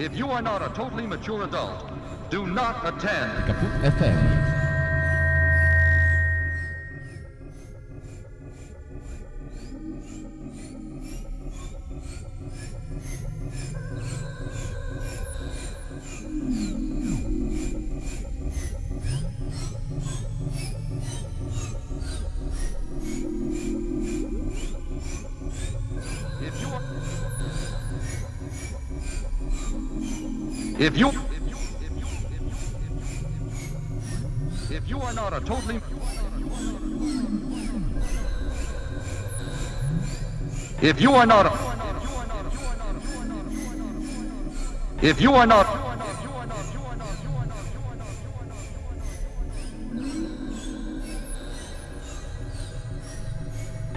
If you are not a totally mature adult, do not attend. If you are not if you are not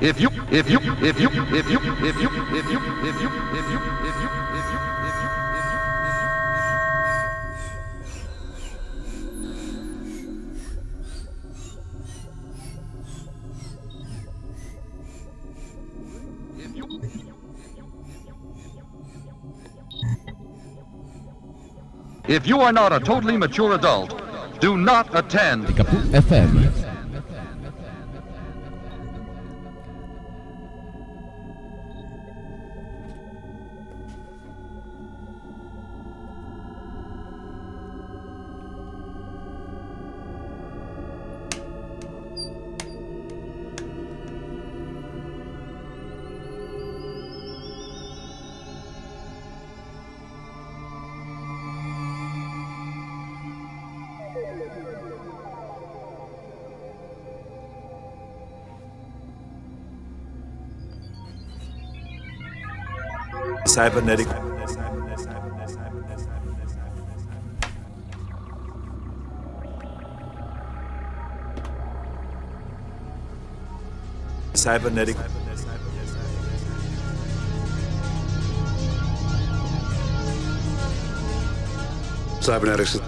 if you if you if you if you if you if you if you if you if you if you if you if you if you are not a totally mature adult, do not attend. cybernetic cybernetic cybernetics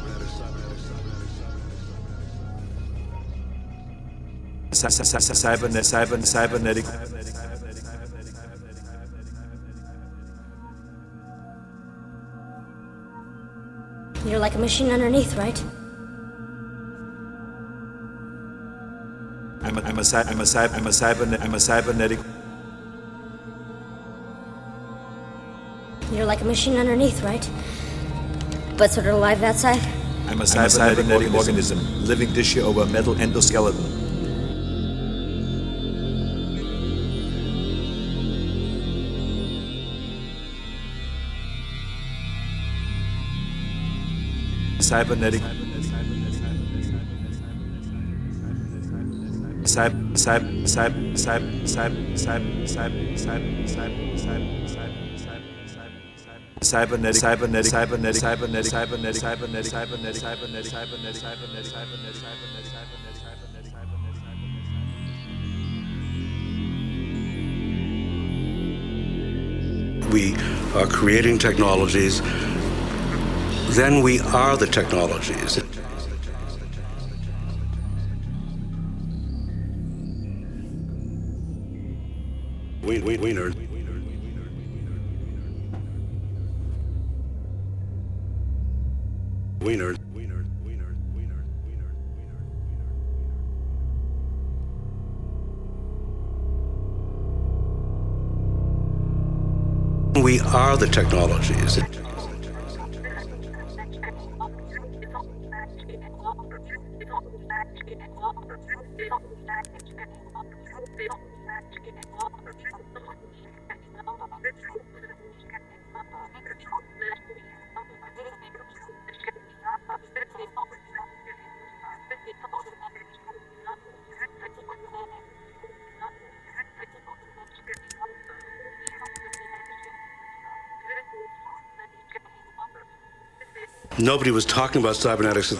cybernetic cybernetic Like a machine underneath, right? I'm a I'm a cy- I'm a cy- I'm a cybernet I'm a cybernetic You're like a machine underneath, right? But sort of alive outside? I'm a cybernetic organism living tissue over a metal endoskeleton cybernetic cyber cyber cyber cyber cyber cyber cyber cyber cyber cybernetic cybernetic cybernetic cybernetic cybernetic cybernetic cybernetic cybernetic cybernetic cybernetic cybernetic cybernetic cybernetic we are creating technologies then we are the technologies. We, are the technologies nobody was talking about cybernetics.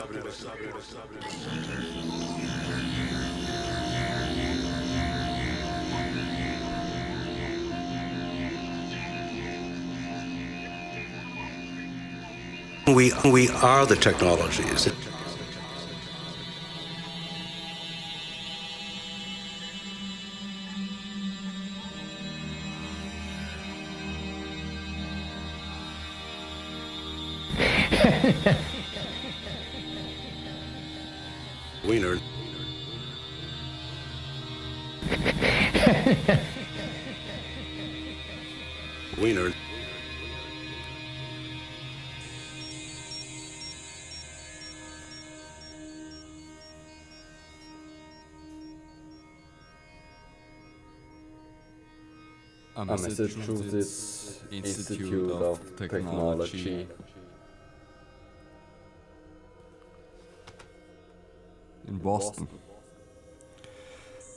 We we are the technologies a Massachusetts Institute of Technology in Boston.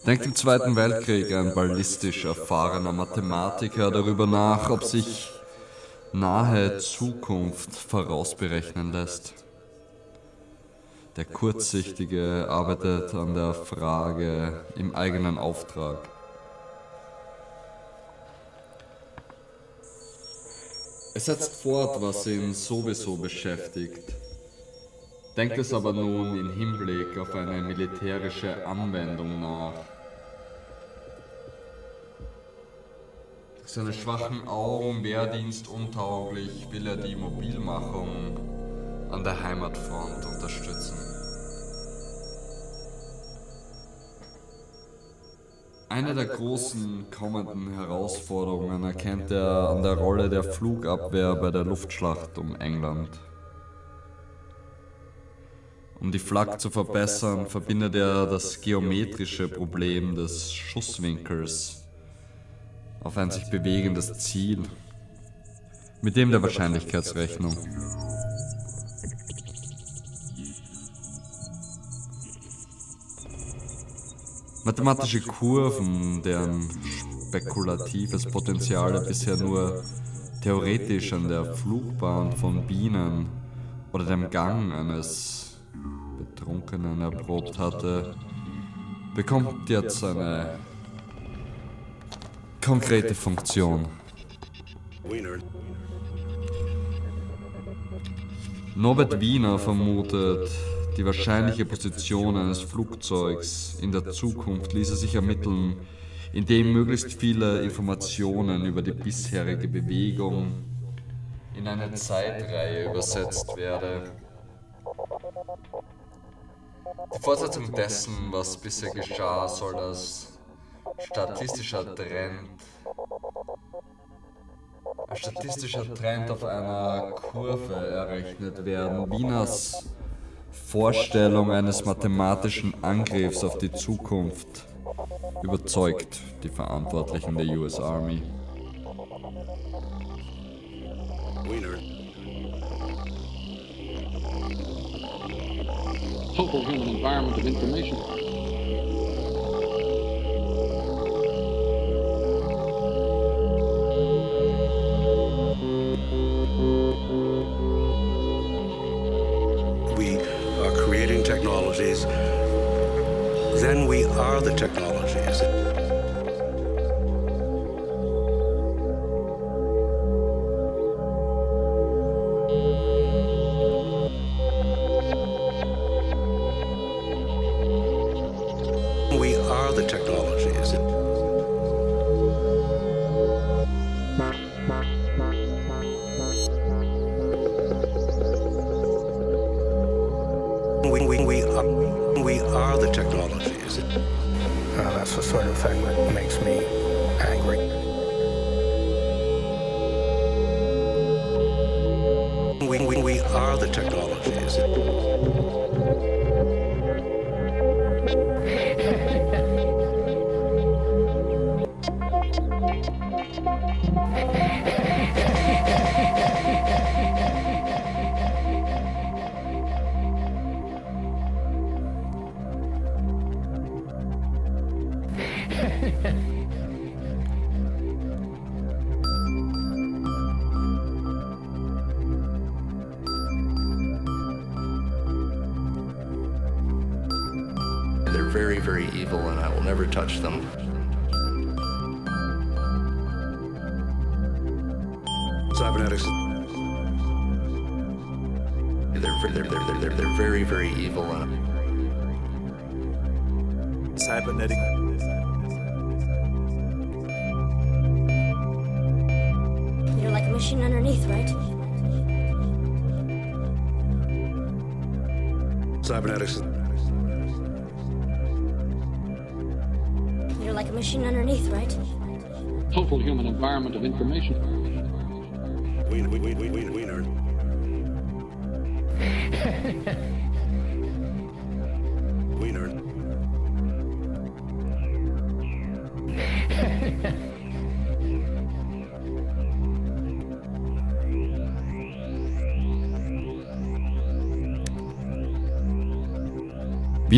Denkt im Zweiten Weltkrieg ein ballistisch erfahrener Mathematiker darüber nach, ob sich nahe Zukunft vorausberechnen lässt. Der Kurzsichtige arbeitet an der Frage im eigenen Auftrag. Er setzt fort, was ihn sowieso beschäftigt, denkt es aber nun im Hinblick auf eine militärische Anwendung nach. Seine schwachen Augen wehrdienstuntauglich will er die Mobilmachung an der Heimatfront unterstützen. Eine der großen kommenden Herausforderungen erkennt er an der Rolle der Flugabwehr bei der Luftschlacht um England. Um die Flak zu verbessern, verbindet er das geometrische Problem des Schusswinkels auf ein sich bewegendes Ziel mit dem der Wahrscheinlichkeitsrechnung. Mathematische Kurven, deren spekulatives Potenzial er bisher nur theoretisch an der Flugbahn von Bienen oder dem Gang eines Betrunkenen erprobt hatte, bekommt jetzt eine konkrete Funktion. Norbert Wiener vermutet, die wahrscheinliche Position eines Flugzeugs in der Zukunft ließe sich ermitteln, indem möglichst viele Informationen über die bisherige Bewegung in eine Zeitreihe übersetzt werde. Die Fortsetzung dessen, was bisher geschah, soll als statistischer Trend ein statistischer Trend auf einer Kurve errechnet werden. Wieners Vorstellung eines mathematischen Angriffs auf die Zukunft überzeugt die Verantwortlichen der US Army. Wiener. total human environment of information. Are the technologies. That's the sort of thing that makes me angry. We, we, we are the technologies.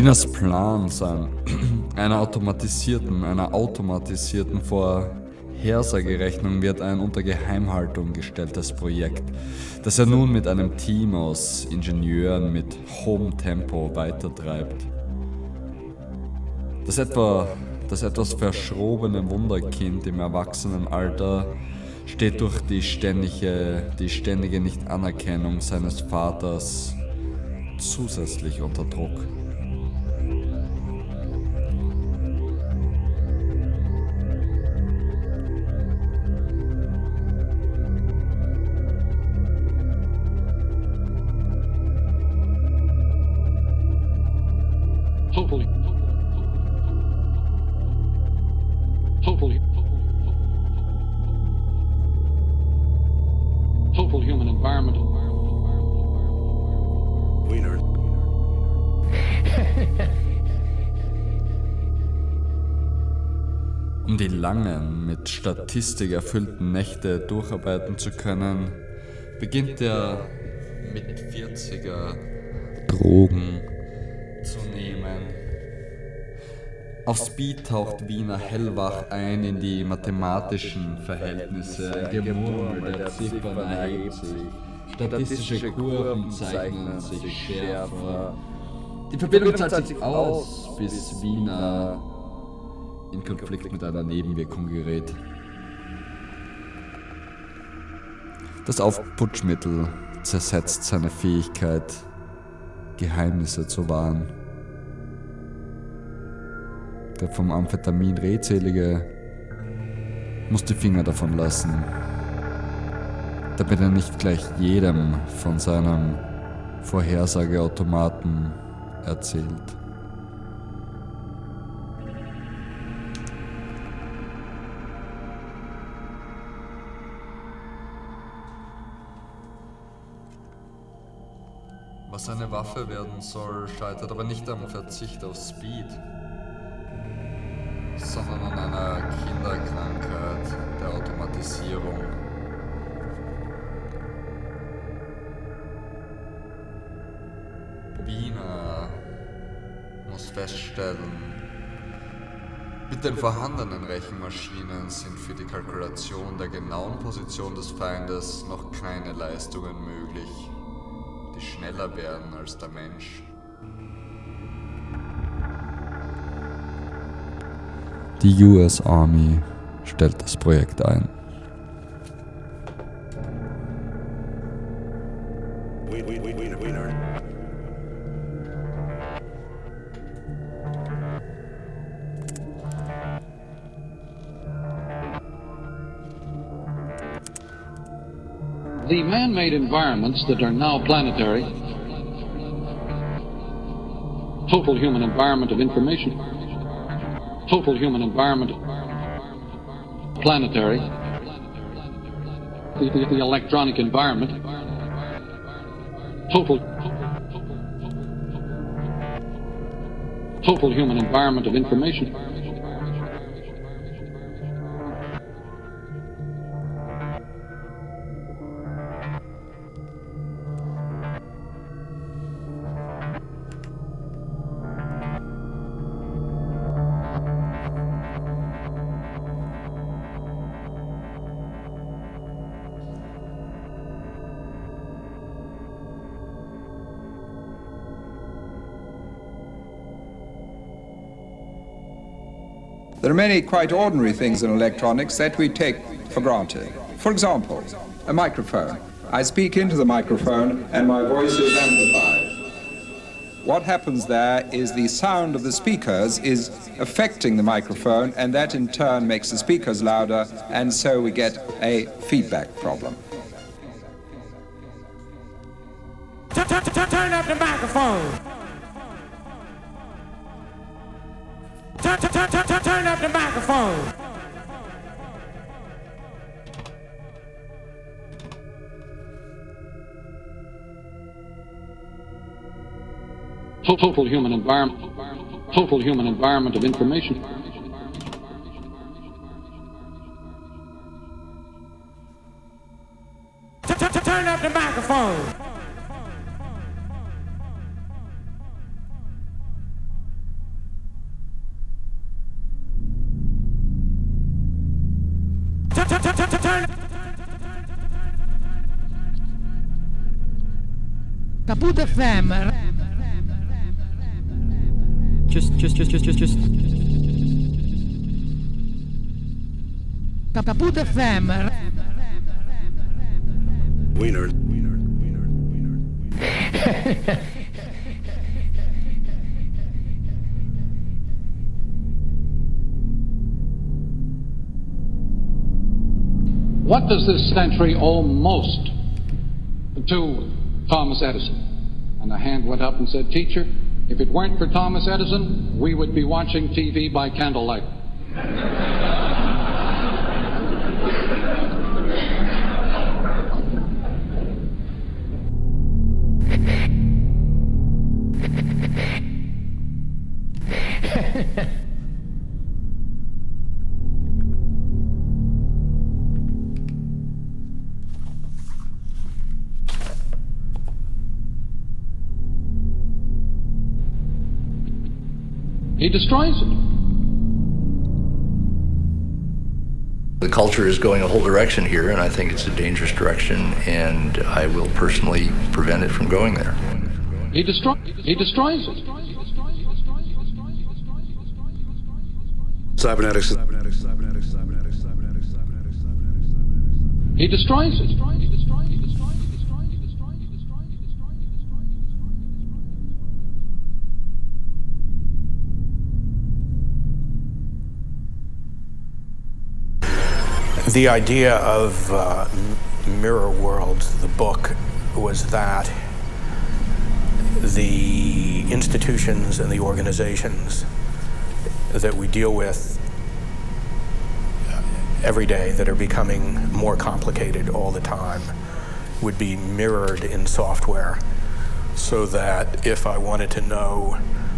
Wieners Plan sein, einer automatisierten, einer automatisierten Vorhersagerechnung wird ein unter Geheimhaltung gestelltes Projekt, das er nun mit einem Team aus Ingenieuren mit hohem Tempo weitertreibt. Das etwa das etwas verschrobene Wunderkind im Erwachsenenalter steht durch die ständige, die ständige Nichtanerkennung seines Vaters zusätzlich unter Druck. Um die langen, mit Statistik erfüllten Nächte durcharbeiten zu können, beginnt der mit 40er Drogen zu nehmen. Auf Speed taucht Wiener hellwach ein in die mathematischen Verhältnisse. Gemurmel der Ziffern erhebt sich. Statistische Kurven zeichnen sich schärfer. Die Verbindung zahlt sich aus, bis Wiener in Konflikt mit einer Nebenwirkung gerät. Das Aufputschmittel zersetzt seine Fähigkeit, Geheimnisse zu wahren. Der vom Amphetamin Redselige muss die Finger davon lassen, damit er nicht gleich jedem von seinem Vorhersageautomaten erzählt. Was eine Waffe werden soll, scheitert aber nicht am Verzicht auf Speed, sondern an einer Kinderkrankheit der Automatisierung. Wiener muss feststellen, mit den vorhandenen Rechenmaschinen sind für die Kalkulation der genauen Position des Feindes noch keine Leistungen möglich schneller werden als der Mensch. Die US Army stellt das Projekt ein. Environments that are now planetary, total human environment of information, total human environment, planetary, the, the, the electronic environment, total, total human environment of information. There are many quite ordinary things in electronics that we take for granted. For example, a microphone. I speak into the microphone and my voice is amplified. What happens there is the sound of the speakers is affecting the microphone, and that in turn makes the speakers louder, and so we get a feedback problem. Turn up the microphone. Total human environment. Total human environment of information. Turn up the microphone. kaputt FM. Just, just, just, just, just, just. kaputt FM. Wiener. What does this century owe most to Thomas Edison? And the hand went up and said, Teacher, if it weren't for Thomas Edison, we would be watching TV by candlelight. He destroys it. The culture is going a whole direction here, and I think it's a dangerous direction, and I will personally prevent it from going there. He, destroy- he destroys it. Cybernetics. He destroys it. The idea of uh, Mirror World, the book, was that the institutions and the organizations that we deal with every day that are becoming more complicated all the time would be mirrored in software so that if I wanted to know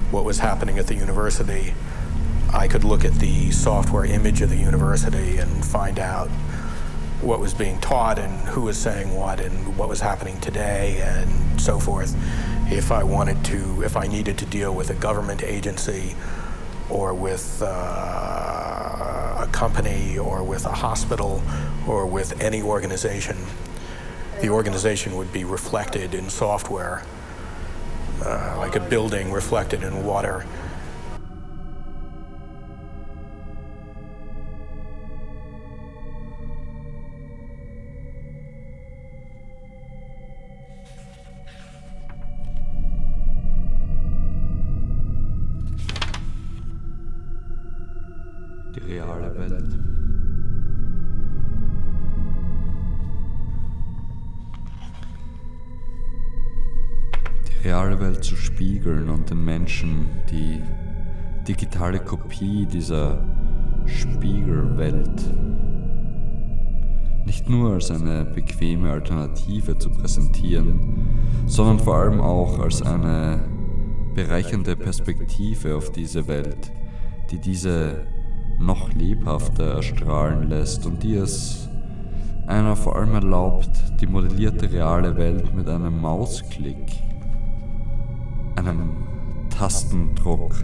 what was happening at the university, I could look at the software image of the university and find out what was being taught and who was saying what and what was happening today and so forth. If I wanted to, if I needed to deal with a government agency or with uh, a company or with a hospital or with any organization, the organization would be reflected in software, uh, like a building reflected in water. Menschen die digitale Kopie dieser Spiegelwelt nicht nur als eine bequeme Alternative zu präsentieren, sondern vor allem auch als eine bereichernde Perspektive auf diese Welt, die diese noch lebhafter erstrahlen lässt und die es einer vor allem erlaubt, die modellierte reale Welt mit einem Mausklick, einem Tastendruck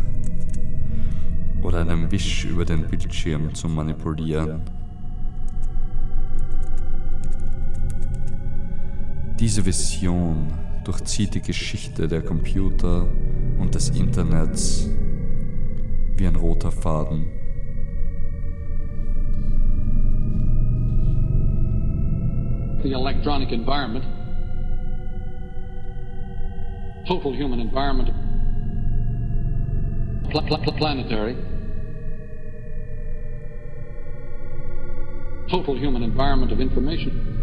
oder einem Wisch über den Bildschirm zu manipulieren. Diese Vision durchzieht die Geschichte der Computer und des Internets wie ein roter Faden. The electronic environment. Total human environment. pl- pl- planetary, total human environment of information.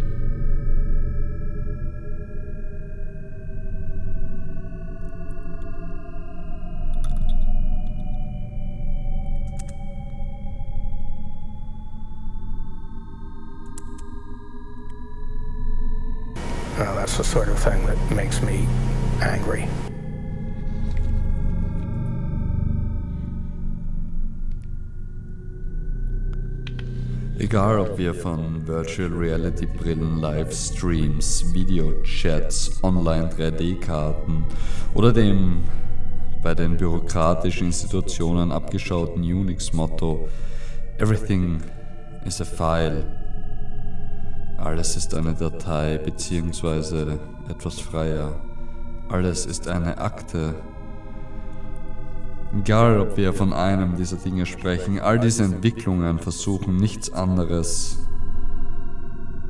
That's the sort of thing that makes me angry. Egal ob wir von Virtual Reality Brillen, Livestreams, Videochats, Online 3D-Karten oder dem bei den bürokratischen Institutionen abgeschauten Unix-Motto Everything is a File. Alles ist eine Datei bzw. etwas freier. Alles ist eine Akte Egal, ob wir von einem dieser Dinge sprechen, all diese Entwicklungen versuchen nichts anderes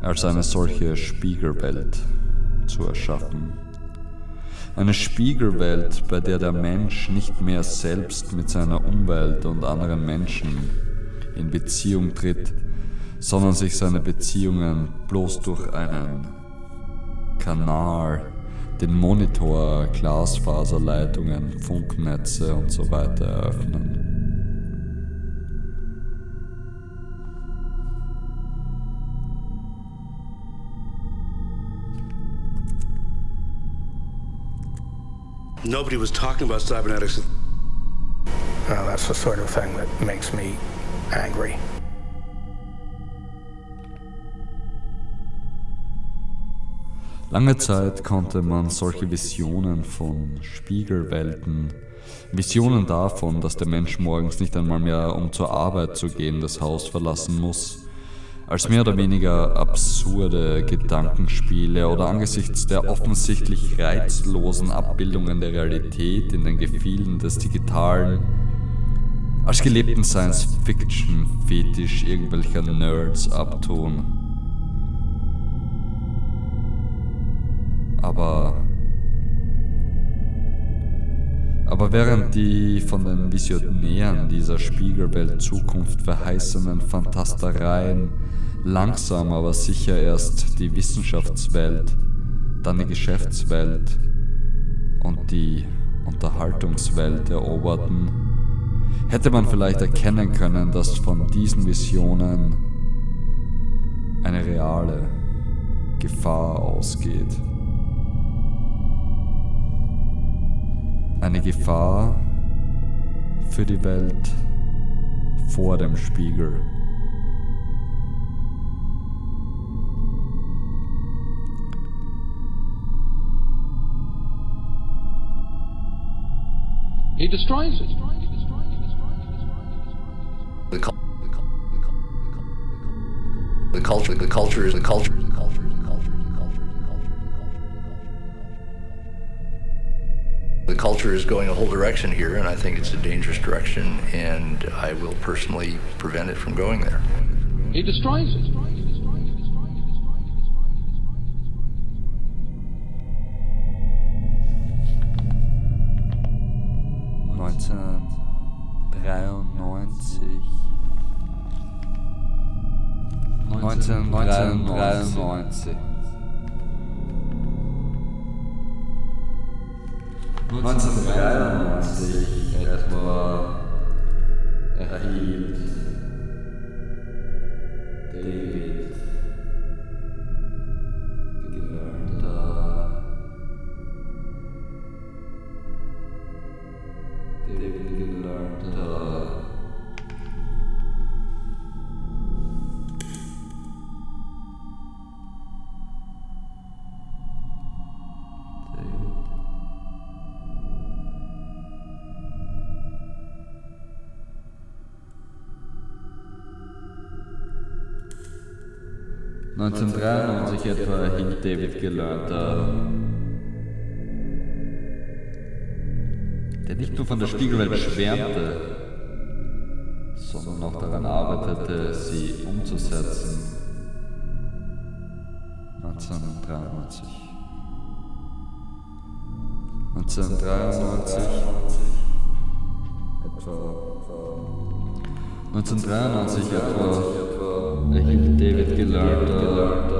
als eine solche Spiegelwelt zu erschaffen. Eine Spiegelwelt, bei der der Mensch nicht mehr selbst mit seiner Umwelt und anderen Menschen in Beziehung tritt, sondern sich seine Beziehungen bloß durch einen Kanal den Monitor, Glasfaserleitungen, Funknetze und so weiter eröffnen. Nobody was talking about cybernetics. Uh, that's the sort of thing that makes me angry. Lange Zeit konnte man solche Visionen von Spiegelwelten, Visionen davon, dass der Mensch morgens nicht einmal mehr, um zur Arbeit zu gehen, das Haus verlassen muss, als mehr oder weniger absurde Gedankenspiele oder angesichts der offensichtlich reizlosen Abbildungen der Realität in den Gefilden des Digitalen als gelebten Science-Fiction-Fetisch irgendwelcher Nerds abtun. Aber. Aber während die von den Visionären dieser Spiegelwelt Zukunft verheißenen Fantastereien langsam aber sicher erst die Wissenschaftswelt, dann die Geschäftswelt und die Unterhaltungswelt eroberten, hätte man vielleicht erkennen können, dass von diesen Visionen eine reale Gefahr ausgeht. Eine Gefahr für die Welt vor dem Spiegel. He destroys it. The, cul- the culture, the culture the culture. the culture, the culture, the culture. Is going a whole direction here, and I think it's a dangerous direction, and I will personally prevent it from going there. He destroys it. Neunzehnhundertdreiundneunzig. 1993. 1993 etwa erhielt David gelernter... ...der nicht nur von der Spiegelwelt schwärmte, sondern auch daran arbeitete, sie umzusetzen. 1993. 1993 etwa 1993 etwa erhielt David gelernter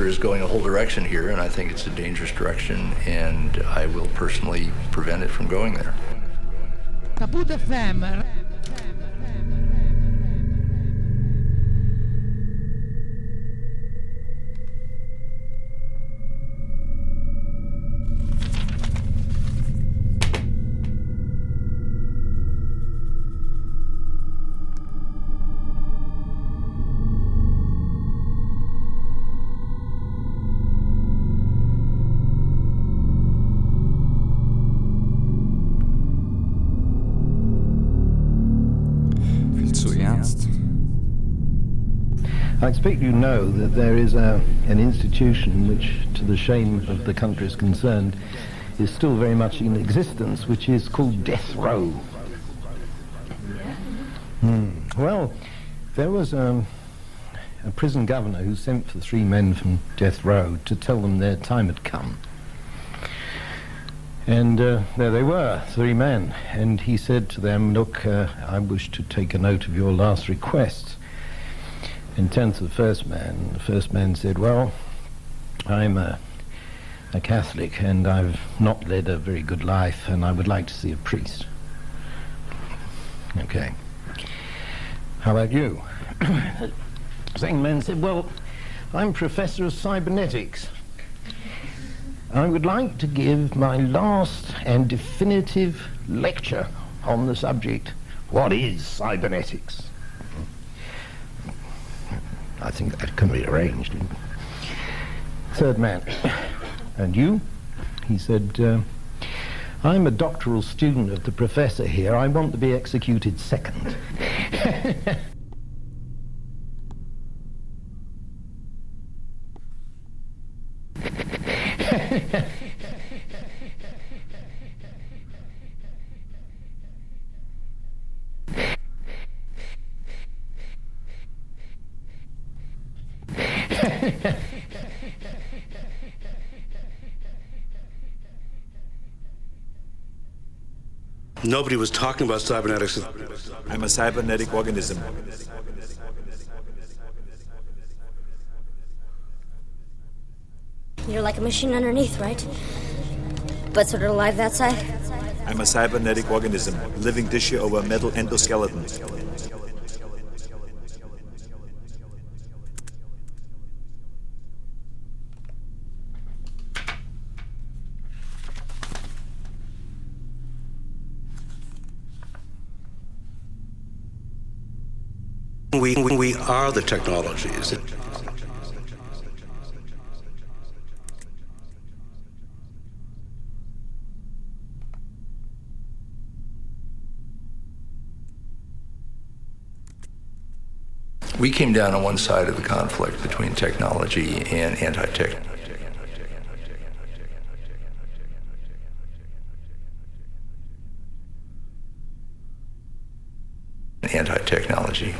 culture is going a whole direction here, and I think it's a dangerous direction, and I will personally prevent it from going there. FM. Expect you know that there is a, an institution which, to the shame of the countries concerned, is still very much in existence, which is called death row. Hmm. Well, there was um, a prison governor who sent for three men from death row to tell them their time had come. And uh, there they were, three men. And he said to them, Look, uh, I wish to take a note of your last request. And turned to the first man. The first man said, Well, I'm a, a Catholic and I've not led a very good life and I would like to see a priest. Okay. How about you? the second man said, Well, I'm professor of cybernetics. I would like to give my last and definitive lecture on the subject, what is cybernetics? I think that can be arranged. Third man, and you? He said, uh, I'm a doctoral student of the professor here. I want to be executed second. Nobody was talking about cybernetics. I'm a cybernetic organism. You're like a machine underneath, right? But sort of alive that side? I'm a cybernetic organism, living tissue over a metal endoskeleton. We, we are the technologies. We came down on one side of the conflict between technology and anti-tech. Anti-technology.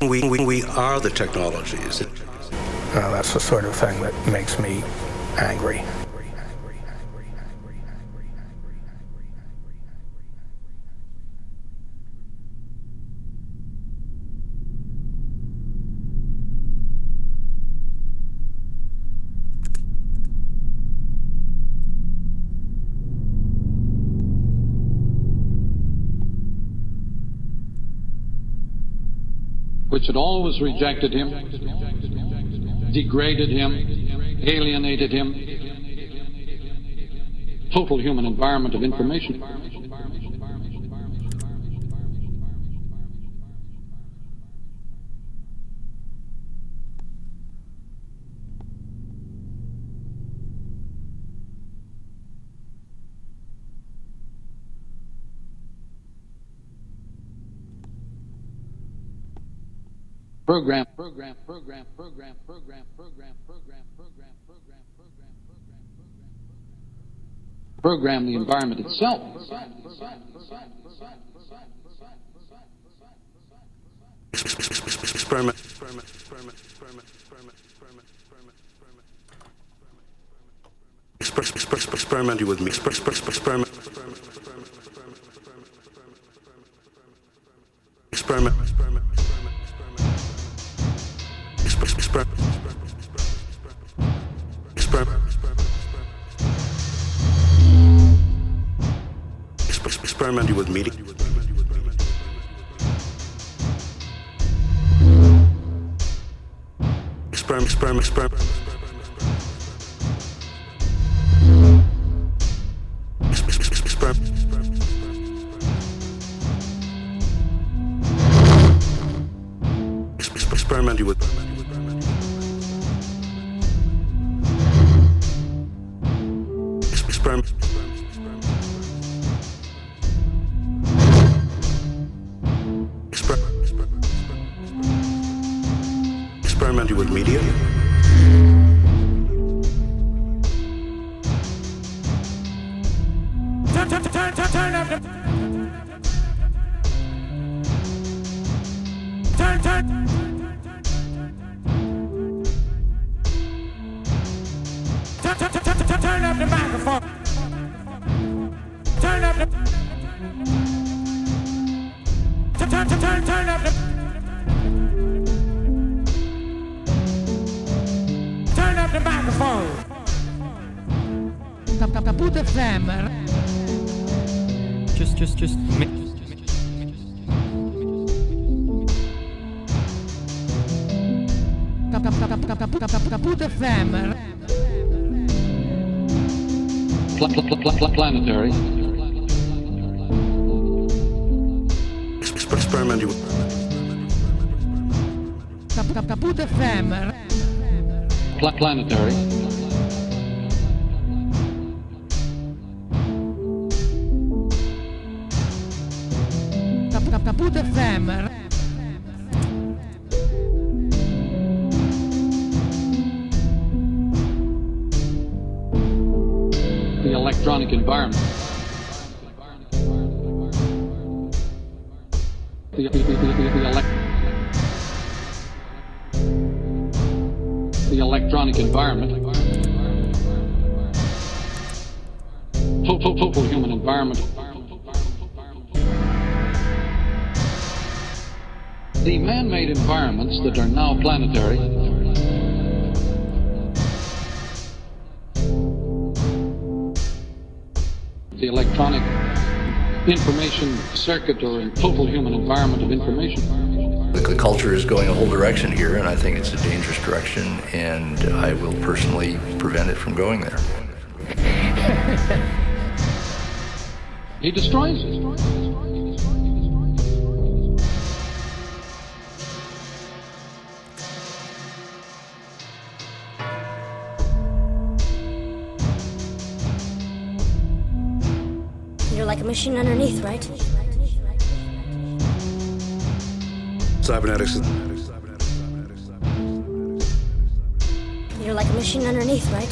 We, we, we are the technologies. Uh, that's the sort of thing that makes me angry. Which had always rejected him, degraded him, alienated him. Total human environment of information. Program, program, program, program, program, program, program, program, program, program, program, program. program the environment itself. Experiment. Exper- exper- Experiment with me. Exper- exper- Experiment. Experiment. Exper- Experiment. Exper- Experiment with media. Experiment. Experiment. Experiment. Experiment. Kaputt FM. Just, just, just. Kaputt FM. Pl- pl- pl- pl- planetary. Exper- Experiment with. Kaputt FM. Pl- planetary. Circuit or total human environment of information. The, the culture is going a whole direction here, and I think it's a dangerous direction, and I will personally prevent it from going there. He destroys it. You're like a machine underneath, right? Cybernetics. You're like a machine underneath, right?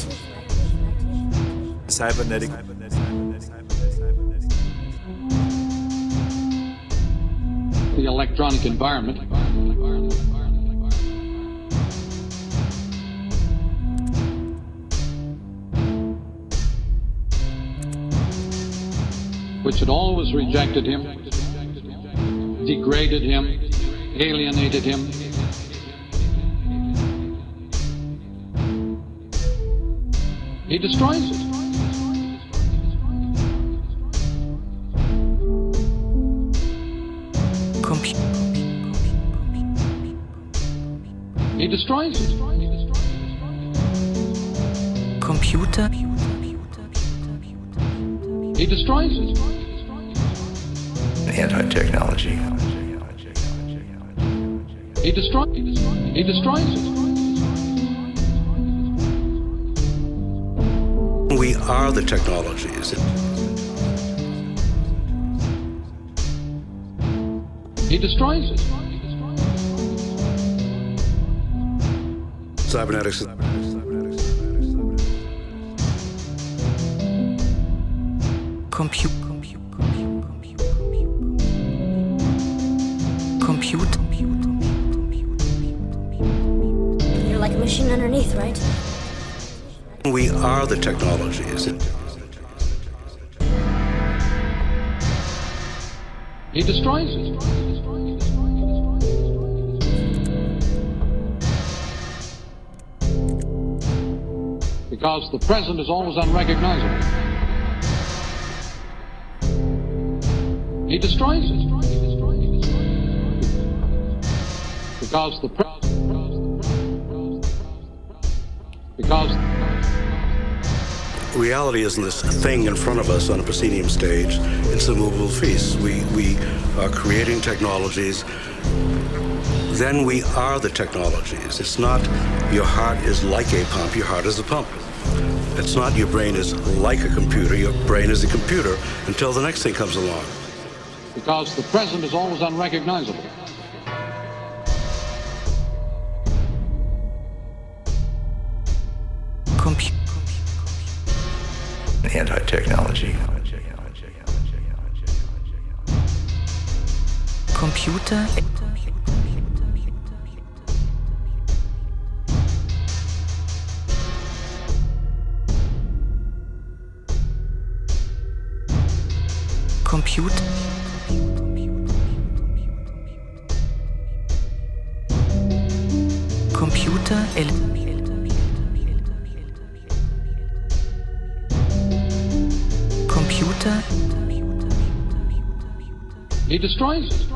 Cybernetic. The electronic environment. Which had always rejected him, degraded him, alienated him. He destroys it. He destroys it. Computer? He destroys it. Anti-technology. He destroys. He destroys it. We are the technologies. He destroys it. Cybernetics. Are the technologies. He destroys it. Because the present is always unrecognizable. He destroys it. Because the present. Reality isn't this thing in front of us on a proscenium stage. It's a movable feast. We, we are creating technologies. Then we are the technologies. It's not your heart is like a pump, your heart is a pump. It's not your brain is like a computer, your brain is a computer until the next thing comes along. because the present is always unrecognizable. Destroys it.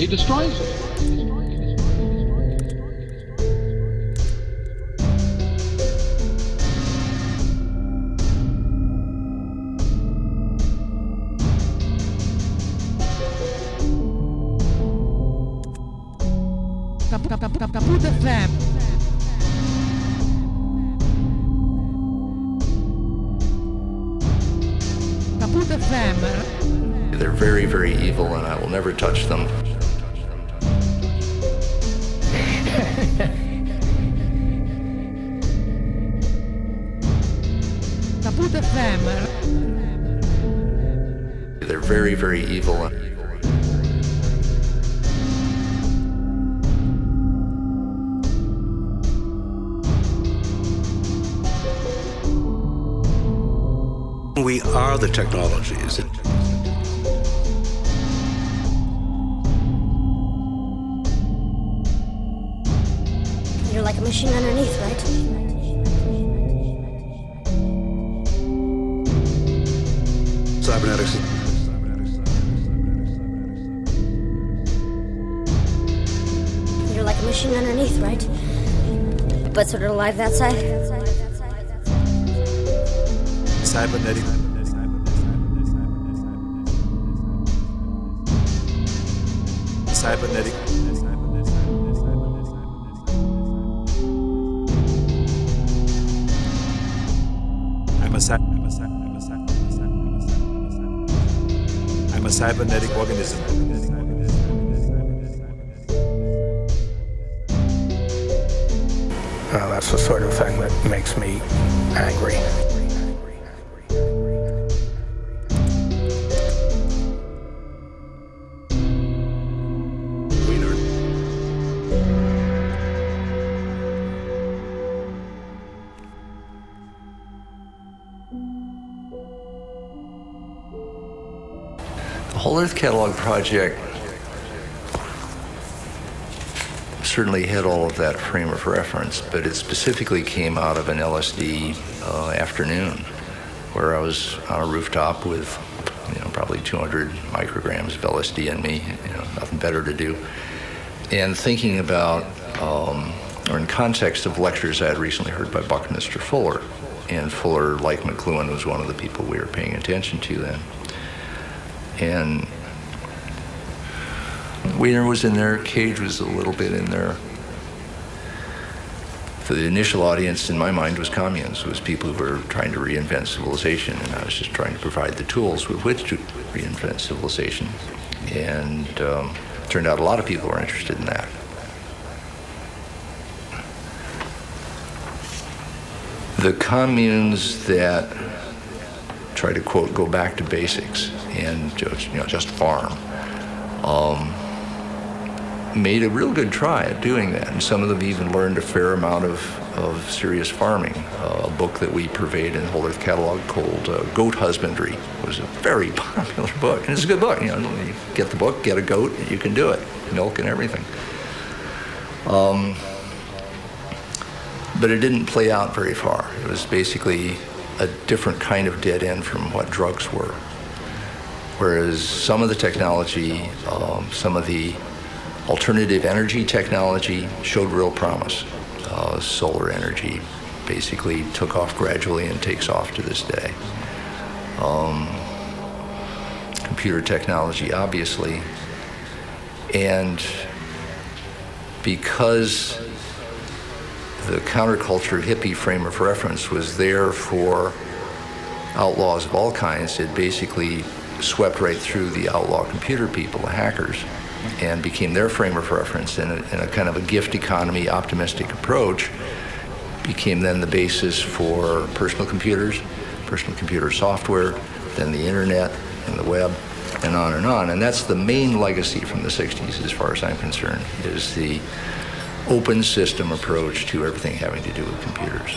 He destroys it. They're very, very evil, and I will never touch them. Very, very. We are the technologies. You're like a machine underneath, right? But sort of alive that side. Cybernetic. Cybernetic. I'm a cy- I'm I'm a cybernetic organism. That's the sort of thing that makes me angry. The Whole Earth Catalog project certainly had all of that frame of reference, but it specifically came out of an LSD uh, afternoon where I was on a rooftop with, you know, probably 200 micrograms of LSD in me, you know, nothing better to do, and thinking about, um, or in context of lectures I had recently heard by Buckminster Fuller, and Fuller, like McLuhan, was one of the people we were paying attention to then, and Wiener was in there, Cage was a little bit in there. For the initial audience, in my mind, was communes, It was people who were trying to reinvent civilization, and I was just trying to provide the tools with which to reinvent civilization. And um, turned out a lot of people were interested in that. The communes that try to quote go back to basics and just you know just farm. Um, made a real good try at doing that. And some of them even learned a fair amount of, of serious farming. Uh, a book that we purveyed in the Whole Earth Catalog called uh, Goat Husbandry was a very popular book. And it's a good book. You know, you get the book, get a goat, you can do it. Milk and everything. Um, but it didn't play out very far. It was basically a different kind of dead end from what drugs were. Whereas some of the technology, um, some of the alternative energy technology showed real promise. Uh, solar energy basically took off gradually and takes off to this day. Um, computer technology, obviously. And because the counterculture hippie frame of reference was there for outlaws of all kinds, it basically swept right through the outlaw computer people, the hackers and became their frame of reference in a, in a kind of a gift economy optimistic approach became then the basis for personal computers, personal computer software, then the internet and the web, and on and on. And that's the main legacy from the 60s, as far as I'm concerned, is the open system approach to everything having to do with computers.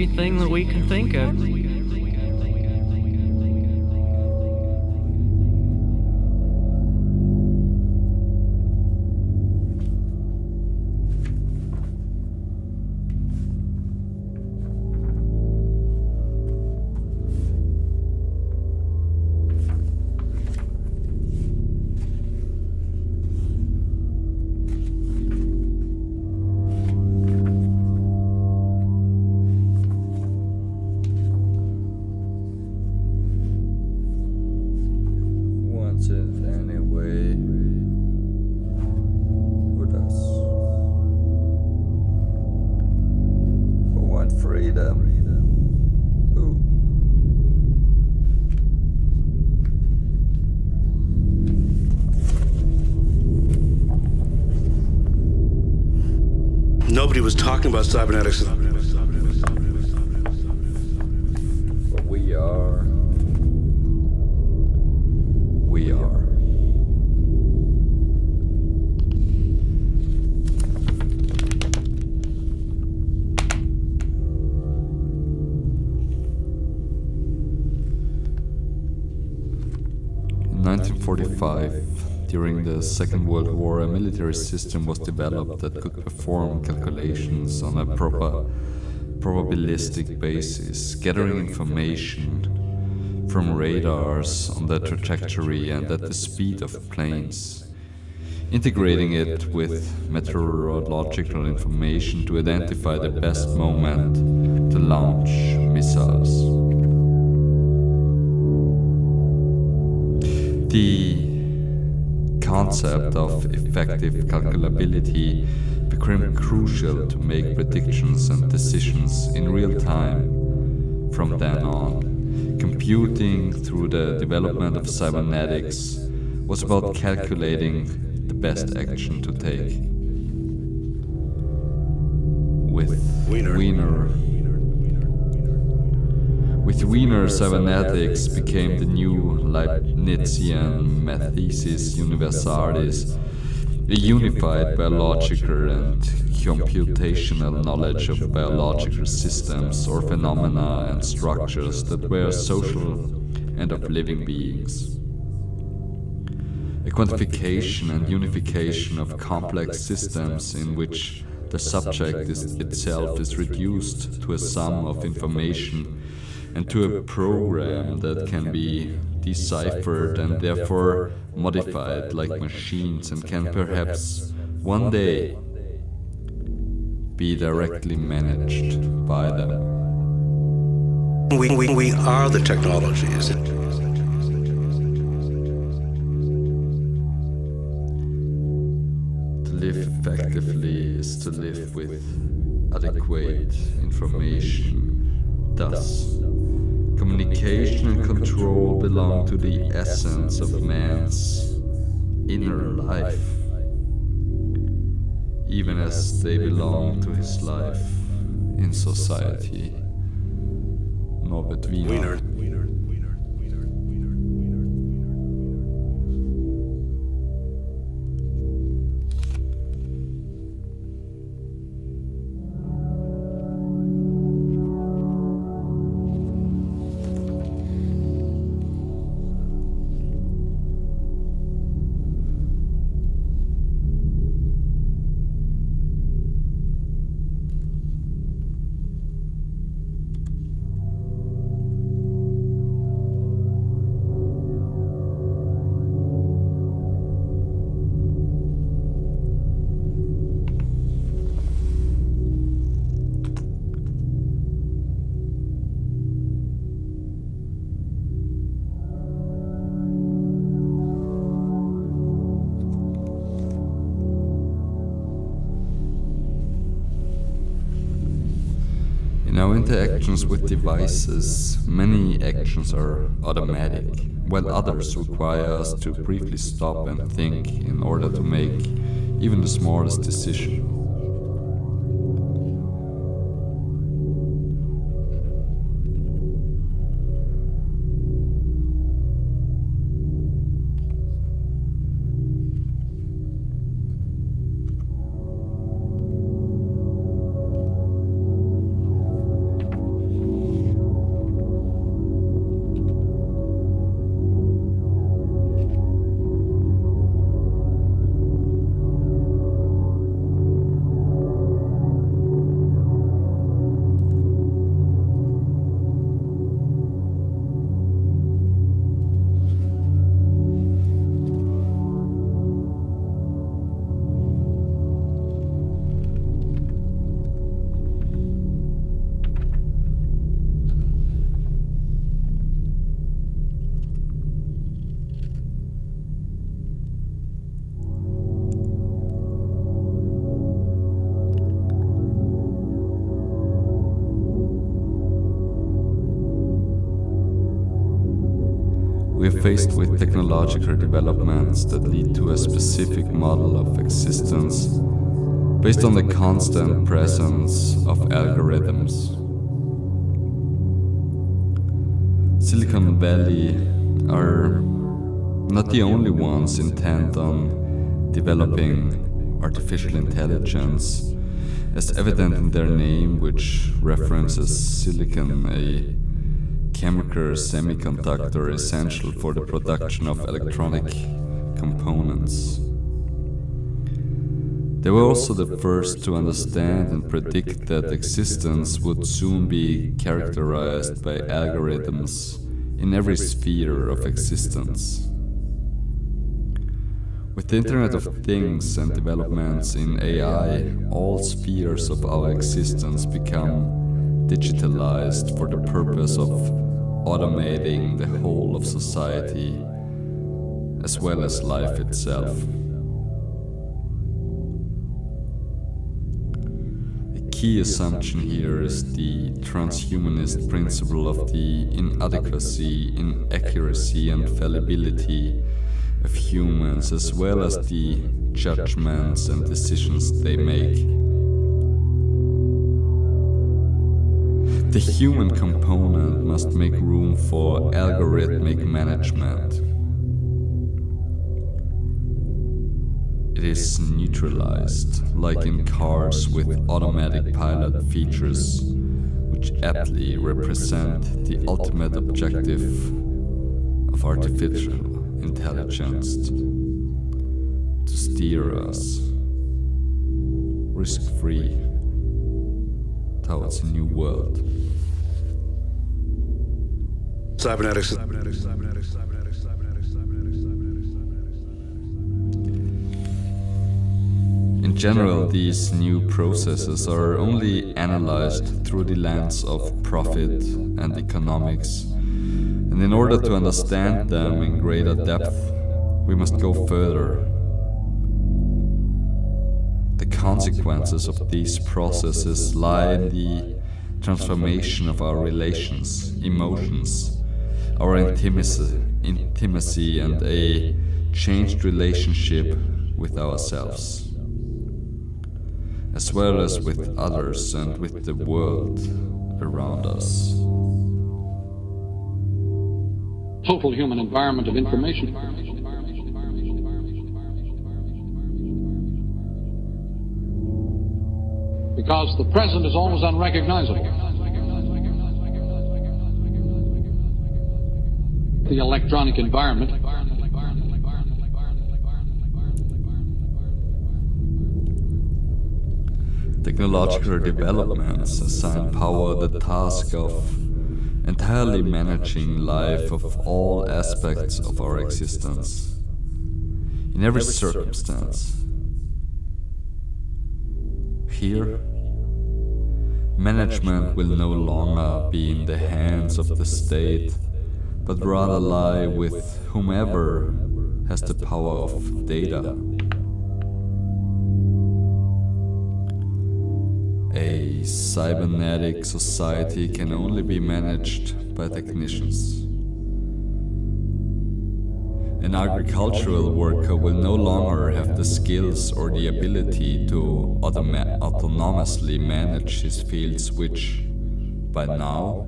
Everything that we can think of. Was talking about during the Second World War, a military system was developed that could perform calculations on a proper probabilistic basis, gathering information from radars on the trajectory and at the speed of planes, integrating it with meteorological information to identify the best moment to launch missiles. The concept of effective calculability became crucial to make predictions and decisions in real time from then on. Computing through the development of cybernetics was about calculating the best action to take. With Wiener with Wiener, cybernetics became the new Leibnizian Mathesis Universalis, a unified biological and computational knowledge of biological systems or phenomena and structures that were social and of living beings. A quantification and unification of complex systems in which the subject is itself is reduced to a sum of information and to a program that can be deciphered and therefore modified like machines and can perhaps one day be directly managed by them. We, we, we are the technologies. To live effectively is to live with adequate information. Thus, communication and control belong to the essence of man's inner life, even as they belong to his life in society. Norbert Wiener. Devices, many actions are automatic, while others require us to briefly stop and think in order to make even the smallest decision. Technological developments that lead to a specific model of existence based on the constant presence of algorithms. Silicon Valley are not the only ones intent on developing artificial intelligence, as evident in their name, which references silicon, a chemical semiconductor essential for the production of electronic components. They were also the first to understand and predict that existence would soon be characterized by algorithms in every sphere of existence. With the Internet of Things and developments in AI, all spheres of our existence become digitalized for the purpose of automating the whole of society as well as life itself. The key assumption here is the transhumanist principle of the inadequacy, inaccuracy, and fallibility of humans, as well as the judgments and decisions they make. The human component must make room for algorithmic management. it is neutralized, like in cars with automatic pilot features, which aptly represent the ultimate objective of artificial intelligence to steer us risk free towards a new world. Cybernetics. Cybernetics. Cybernetics. In general, these new processes are only analyzed through the lens of profit and economics. And in order to understand them in greater depth, we must go further. Consequences of these processes lie in the transformation of our relations, emotions, our intimacy, intimacy and a changed relationship with ourselves as well as with others and with the world around us. Total human environment of information. Because the present is almost unrecognizable. The electronic environment Technological developments assign power the task of entirely managing life of all aspects of our existence, in every circumstance. Here, management will no longer be in the hands of the state, but rather lie with whomever has the power of data. A cybernetic society can only be managed by technicians. An agricultural worker will no longer have the skills or the ability to automa- autonomously manage his fields, which, by now,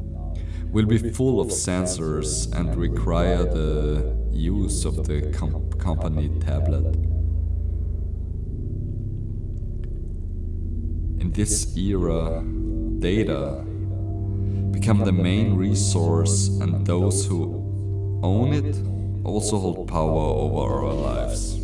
will be full of sensors and require the use of the com- company tablet. In this era, data become the main resource, and those who own it also hold power over our lives.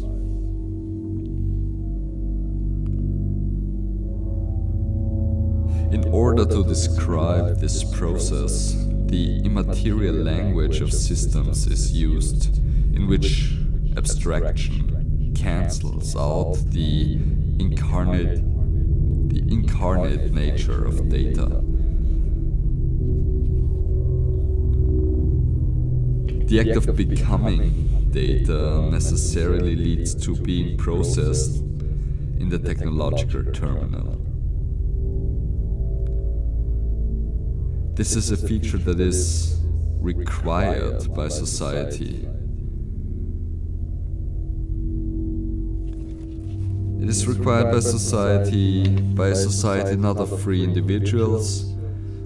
In order to describe this process, the immaterial language of systems is used, in which abstraction cancels out the incarnate the incarnate nature of data. The act of becoming data necessarily leads to being processed in the technological terminal. This is a feature that is required by society. It is required by society, by a society not of free individuals,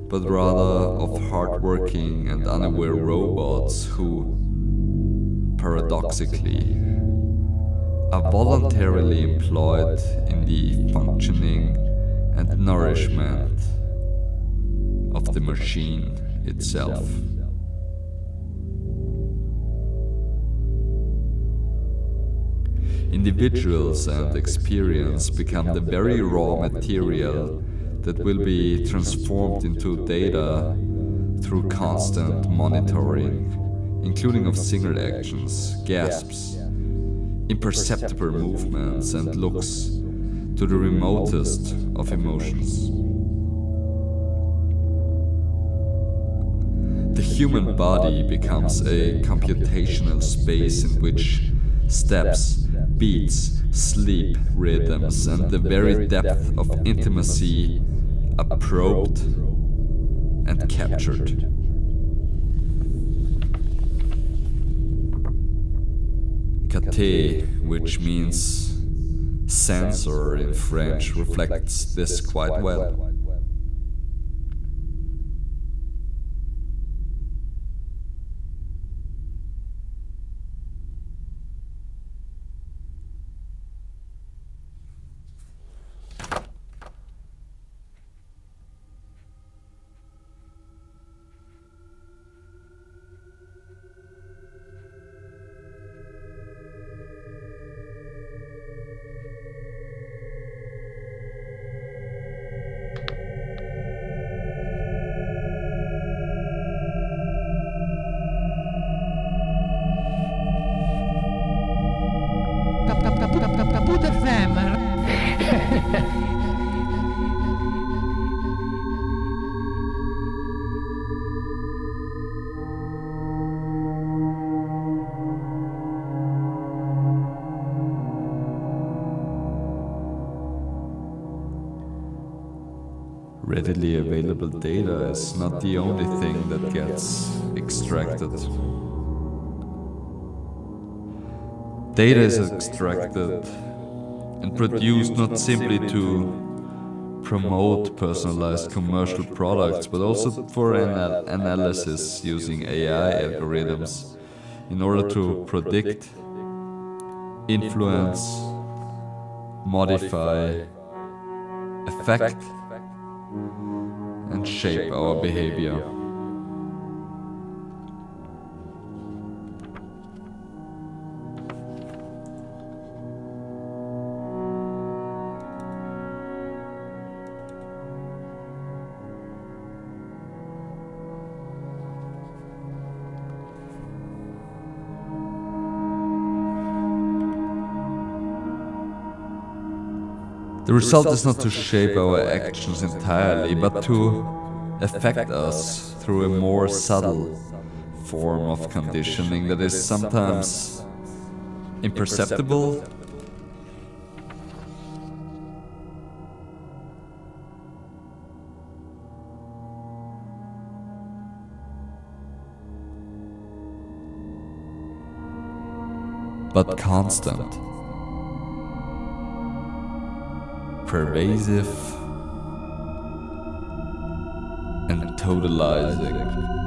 but rather of hardworking and unaware robots who, paradoxically, are voluntarily employed in the functioning and nourishment of the machine itself. individuals and experience become the very raw material that will be transformed into data through constant monitoring, including of single actions, gasps, imperceptible movements, and looks to the remotest of emotions. The human body becomes a computational space in which steps, beats, sleep rhythms, and the very depth of intimacy are probed and captured. Kate, which means sensor in French, reflects this quite well. Data is extracted and produced not simply to promote personalized commercial products, but also for anal- analysis using AI algorithms in order to predict, influence, modify, affect, and shape our behavior. The result is not to shape our actions entirely, but to affect us through a more subtle form of conditioning that is sometimes imperceptible. But constant. Pervasive and totalizing.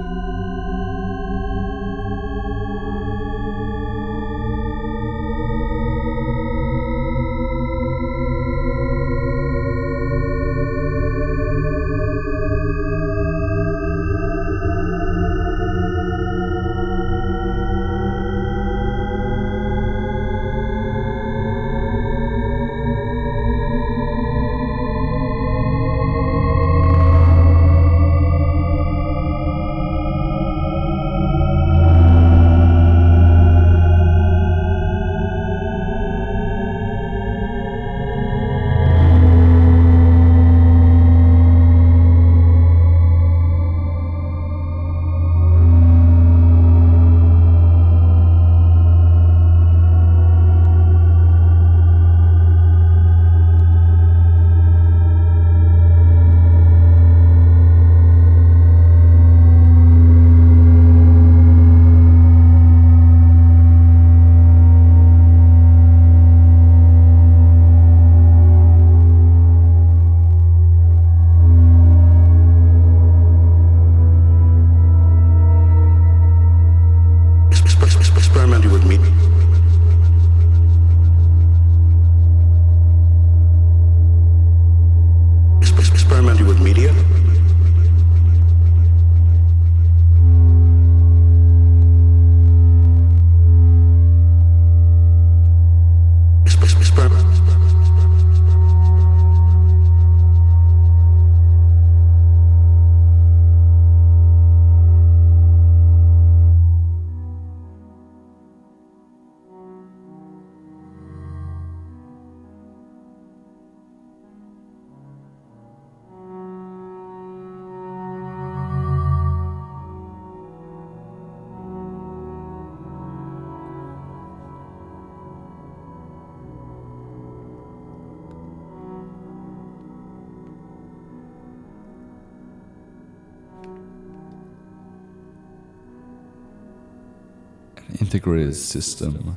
Integrated system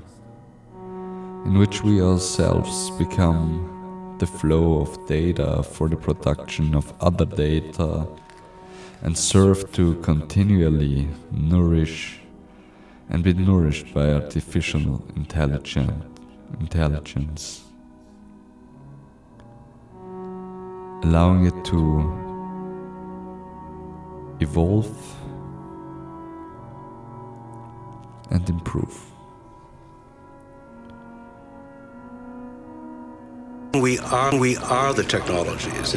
in which we ourselves become the flow of data for the production of other data and serve to continually nourish and be nourished by artificial intelligence, allowing it to evolve and improve. We are, we are the technologies.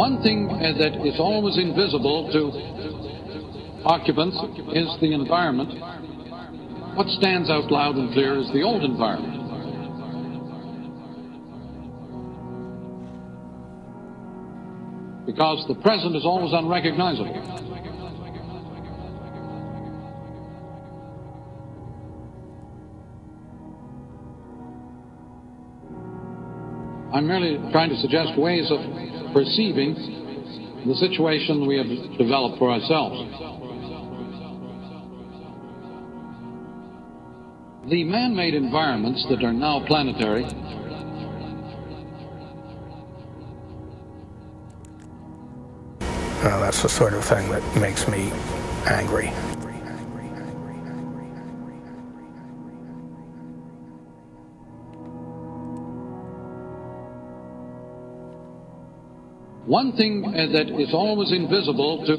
One thing uh, that is always invisible to occupants is the environment. What stands out loud and clear is the old environment. Because the present is always unrecognizable. I'm merely trying to suggest ways of perceiving the situation we have developed for ourselves. The man made environments that are now planetary Uh, that's the sort of thing that makes me angry. One thing uh, that is always invisible to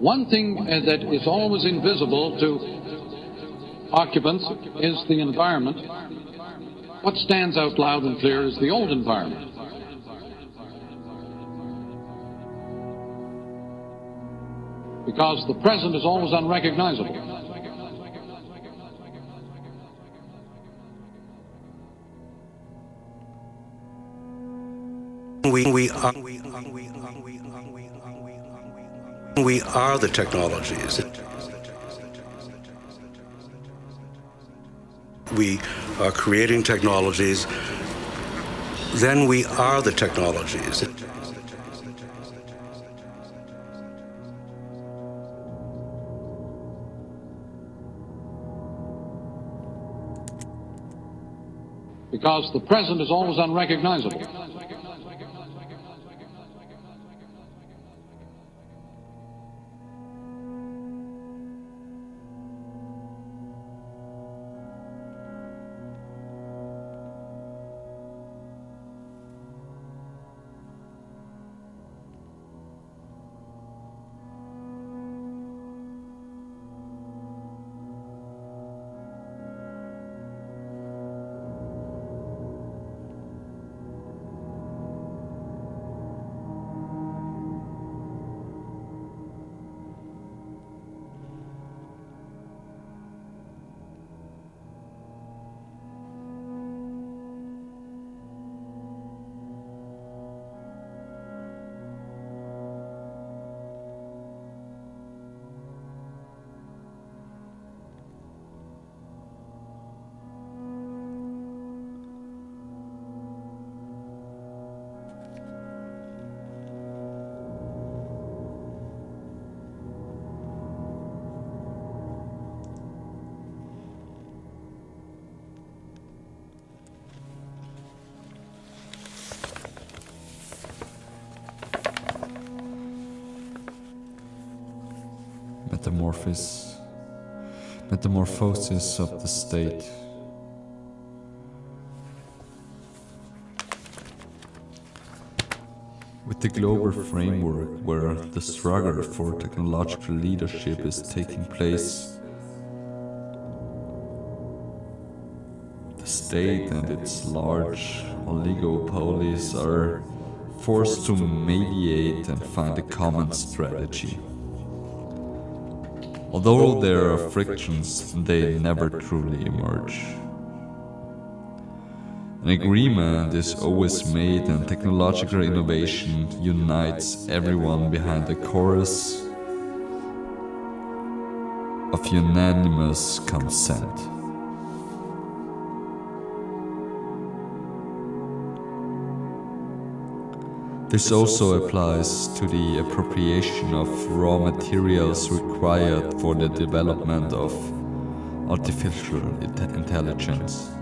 one thing uh, that is always invisible to occupants is the environment. What stands out loud and clear is the old environment. Because the present is always unrecognizable. We, are, we are the technologies. We are creating technologies, then we are the technologies. Because the present is always unrecognizable. Metamorphosis of the state. With the global framework where the struggle for technological leadership is taking place, the state and its large oligopolies are forced to mediate and find a common strategy. Although there are frictions, they never truly emerge. An agreement is always made, and technological innovation unites everyone behind a chorus of unanimous consent. This also applies to the appropriation of raw materials required for the development of artificial intelligence.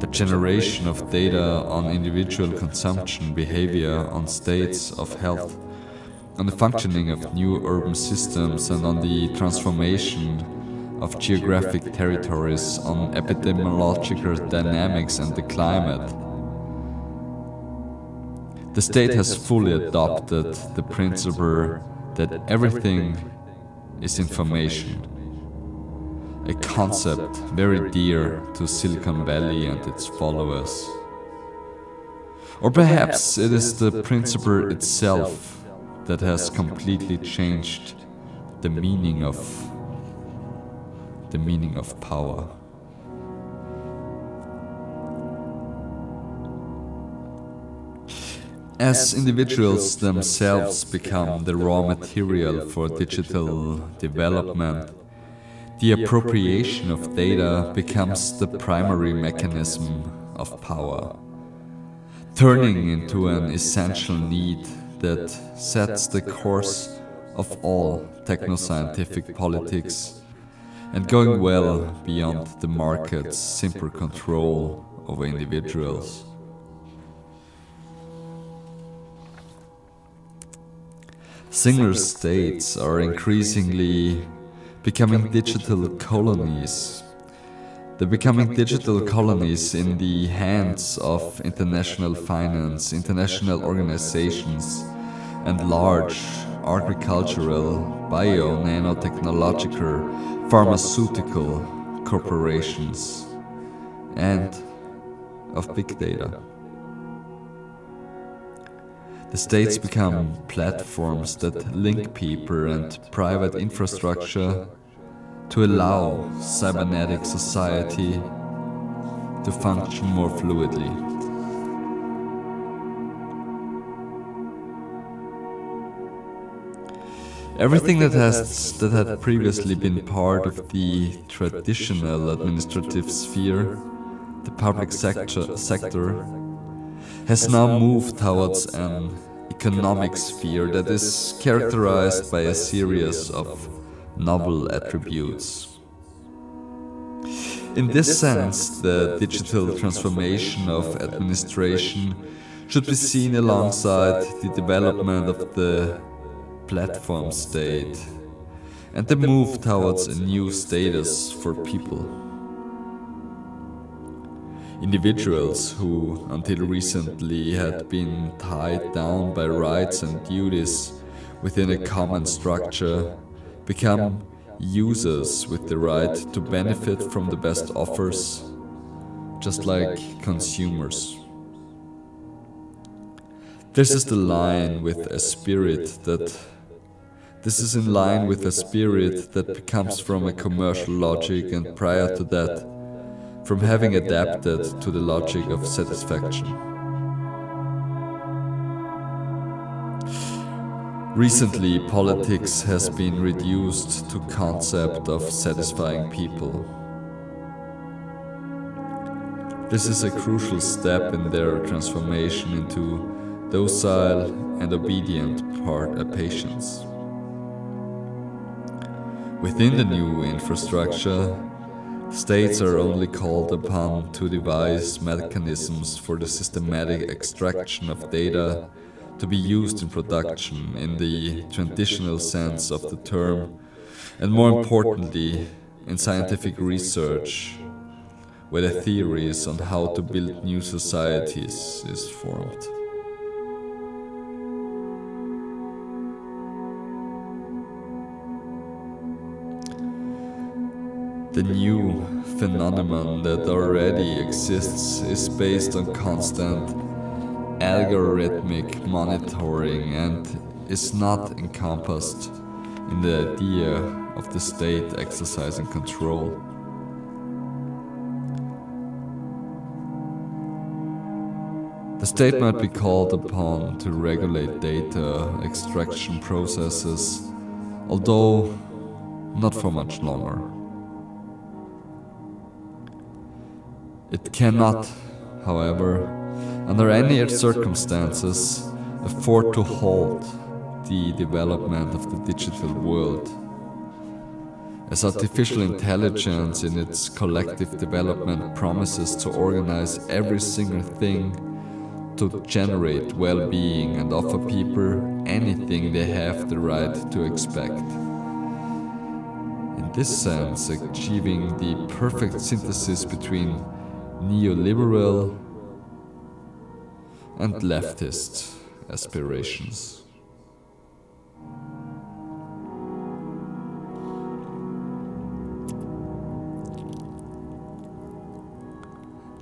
The generation of data on individual consumption behavior, on states of health, on the functioning of new urban systems, and on the transformation of geographic territories, on epidemiological dynamics and the climate. The state has fully adopted the principle that everything is information, a concept very dear to Silicon Valley and its followers. Or perhaps it is the principle itself that has completely changed the meaning of the meaning of power. As individuals themselves become the raw material for digital development, the appropriation of data becomes the primary mechanism of power, turning into an essential need that sets the course of all technoscientific politics and going well beyond the market's simple control over individuals. Single states are increasingly becoming digital colonies. They're becoming digital colonies in the hands of international finance, international organizations, and large agricultural, bio, nanotechnological, pharmaceutical corporations, and of big data. The states become platforms that link people and private infrastructure to allow cybernetic society to function more fluidly. Everything that has that had previously been part of the traditional administrative sphere, the public sector, sector has now moved towards an economic sphere that is characterized by a series of novel attributes. In this sense, the digital transformation of administration should be seen alongside the development of the platform state and the move towards a new status for people. Individuals who, until recently, had been tied down by rights and duties within a common structure become users with the right to benefit from the best offers, just like consumers. This is the line with a spirit that. This is in line with a spirit that comes from a commercial logic and prior to that, from having adapted to the logic of satisfaction. Recently, politics has been reduced to concept of satisfying people. This is a crucial step in their transformation into docile and obedient part uh, patients. Within the new infrastructure, states are only called upon to devise mechanisms for the systematic extraction of data to be used in production in the traditional sense of the term, and more importantly, in scientific research, where the theories on how to build new societies is formed. The new phenomenon that already exists is based on constant algorithmic monitoring and is not encompassed in the idea of the state exercising control. The state might be called upon to regulate data extraction processes, although not for much longer. It cannot, however, under any circumstances, afford to halt the development of the digital world. As artificial intelligence in its collective development promises to organize every single thing to generate well being and offer people anything they have the right to expect. In this sense, achieving the perfect synthesis between neoliberal and leftist aspirations.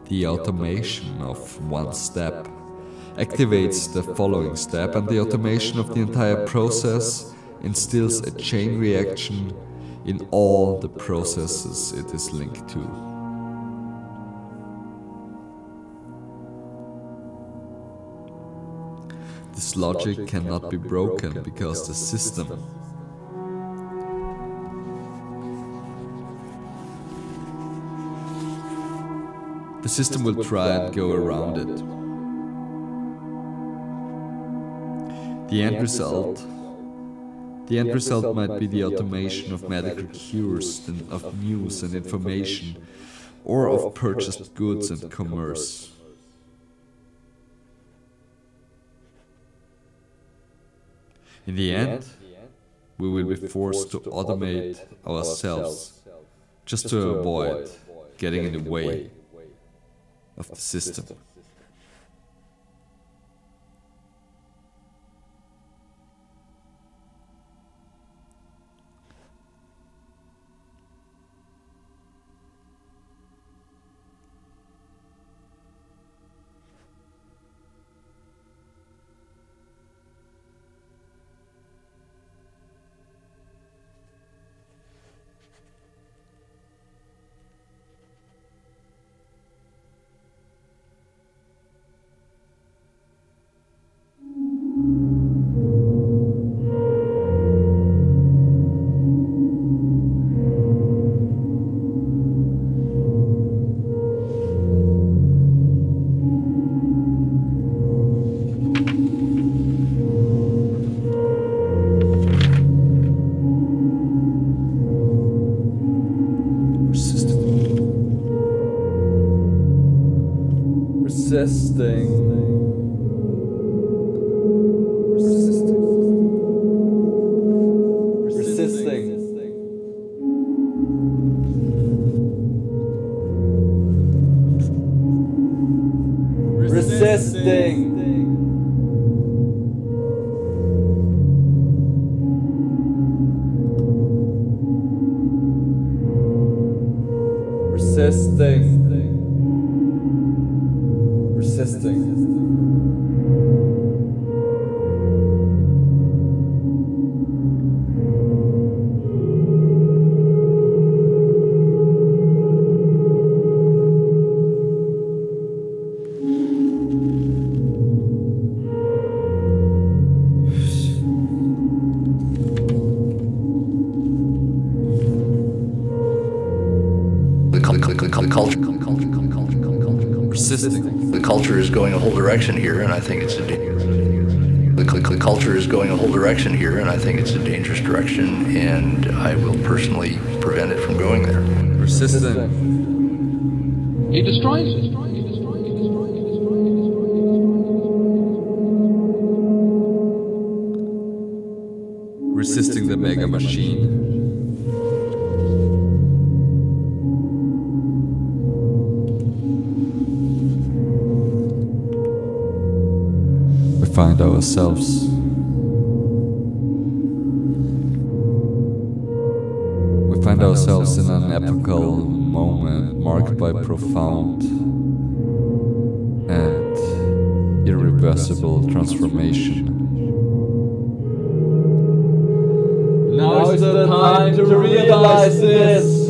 The automation of one step activates the following step, and the automation of the entire process instills a chain reaction in all the processes it is linked to. This logic cannot be broken because the system the system will try and go around it. The end result the end result might be the automation of medical cures, and of news and information, or of purchased goods and commerce. In the end, we will be forced to automate ourselves just to avoid getting in the way of the system. Transformation. Now is the time to realize this.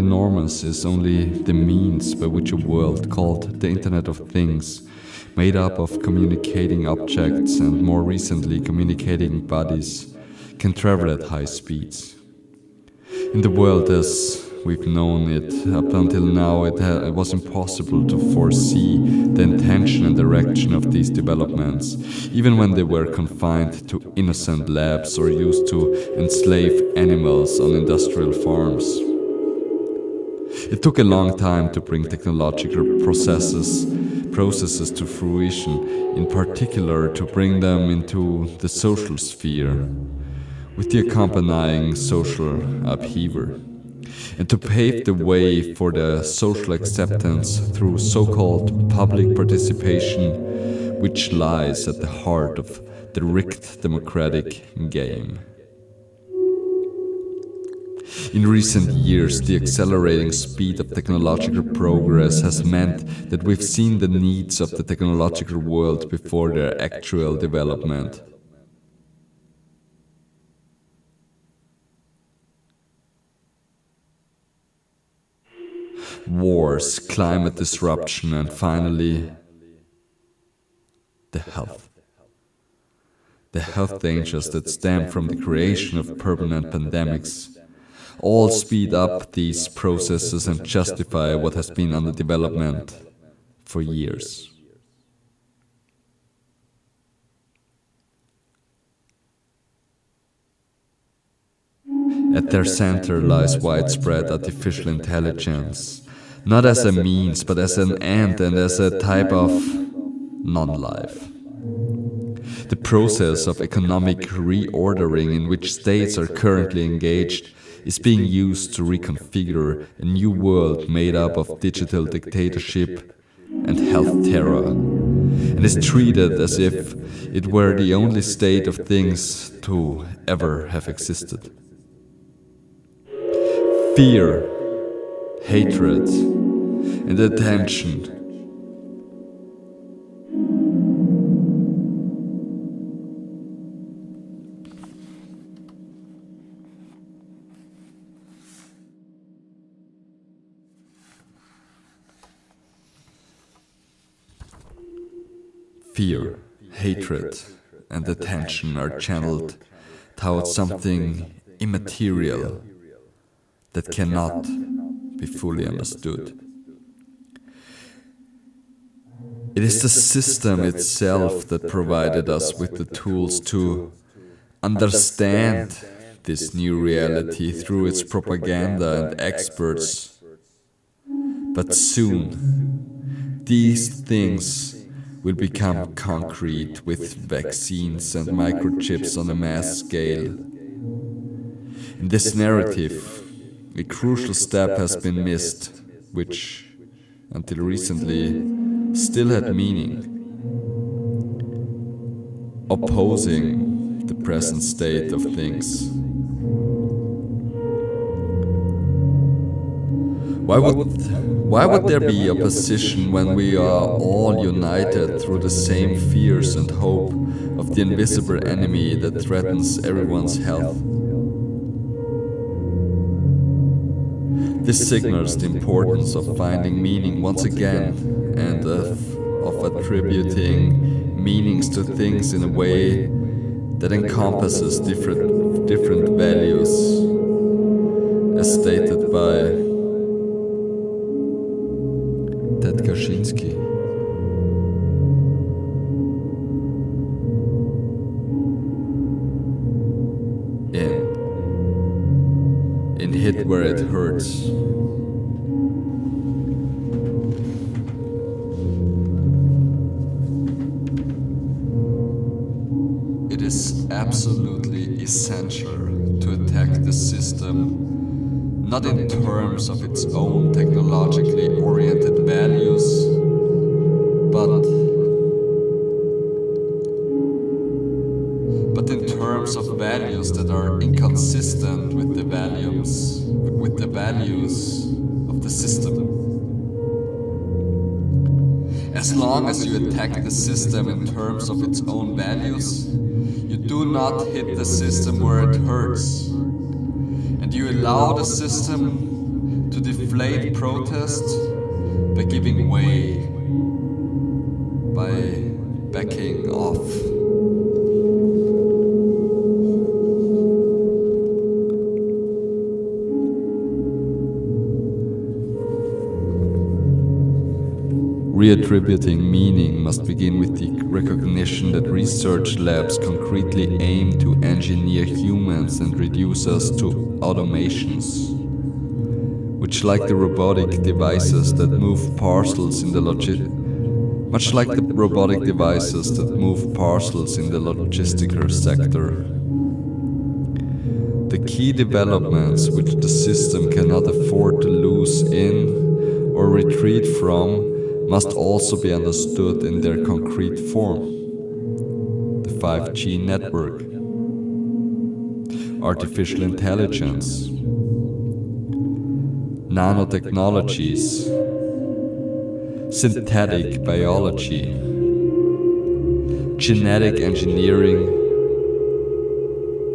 Enormous, is only the means by which a world called the Internet of Things, made up of communicating objects and more recently communicating bodies, can travel at high speeds. In the world as we've known it up until now, it, ha- it was impossible to foresee the intention and direction of these developments, even when they were confined to innocent labs or used to enslave animals on industrial farms. It took a long time to bring technological processes processes to fruition, in particular to bring them into the social sphere, with the accompanying social upheaval and to pave the way for the social acceptance through so called public participation, which lies at the heart of the rigged democratic game. In recent years, the accelerating speed of technological progress has meant that we've seen the needs of the technological world before their actual development. wars, climate disruption, and finally, the health. The health dangers that stem from the creation of permanent pandemics all speed up these processes and justify what has been under development for years. At their center lies widespread artificial intelligence, not as a means, but as an end and as a type of non life. The process of economic reordering in which states are currently engaged is being used to reconfigure a new world made up of digital dictatorship and health terror, and is treated as if it were the only state of things to ever have existed. Fear, hatred, and attention. Fear, hatred, and attention are channeled towards something immaterial that cannot be fully understood. It is the system itself that provided us with the tools to understand this new reality through its propaganda and experts. But soon, these things will become concrete with vaccines and microchips on a mass scale. In this narrative, a crucial step has been missed, which, until recently, still had meaning. Opposing the present state of things. Why would Why would there be opposition when we are all united through the same fears and hope of the invisible enemy that threatens everyone's health? This signals the importance of finding meaning once again and of, of attributing meanings to things in a way that encompasses different, different values, as stated by terms of its own technologically oriented values, but but in terms of values that are inconsistent with the values with the values of the system. As long as you attack the system in terms of its own values, you do not hit the system where it hurts. And you allow the system deflate protest by giving way, by backing off. Reattributing meaning must begin with the recognition that research labs concretely aim to engineer humans and reduce us to automations, which, like the robotic devices that move parcels in the logi- much like the robotic devices that move parcels in the logistical sector. The key developments which the system cannot afford to lose in or retreat from must also be understood in their concrete form. The 5G network, artificial intelligence, nanotechnologies, synthetic biology, genetic engineering,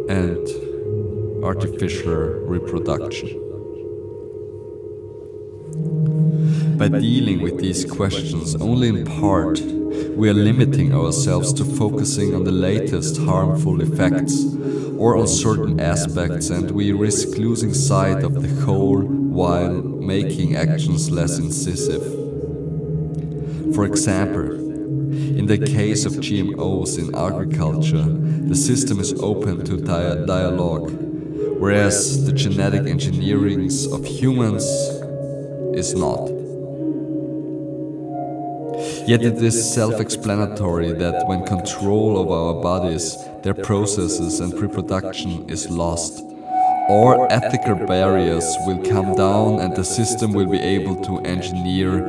and artificial reproduction. By dealing with these questions only in part, we are limiting ourselves to focusing on the latest harmful effects or on certain aspects, and we risk losing sight of the whole while making actions less incisive. For example, in the case of GMOs in agriculture, the system is open to dia- dialogue, whereas the genetic engineering of humans is not. Yet it is self explanatory that when control of our bodies, their processes, and reproduction is lost, all ethical barriers will come down and the system will be able to engineer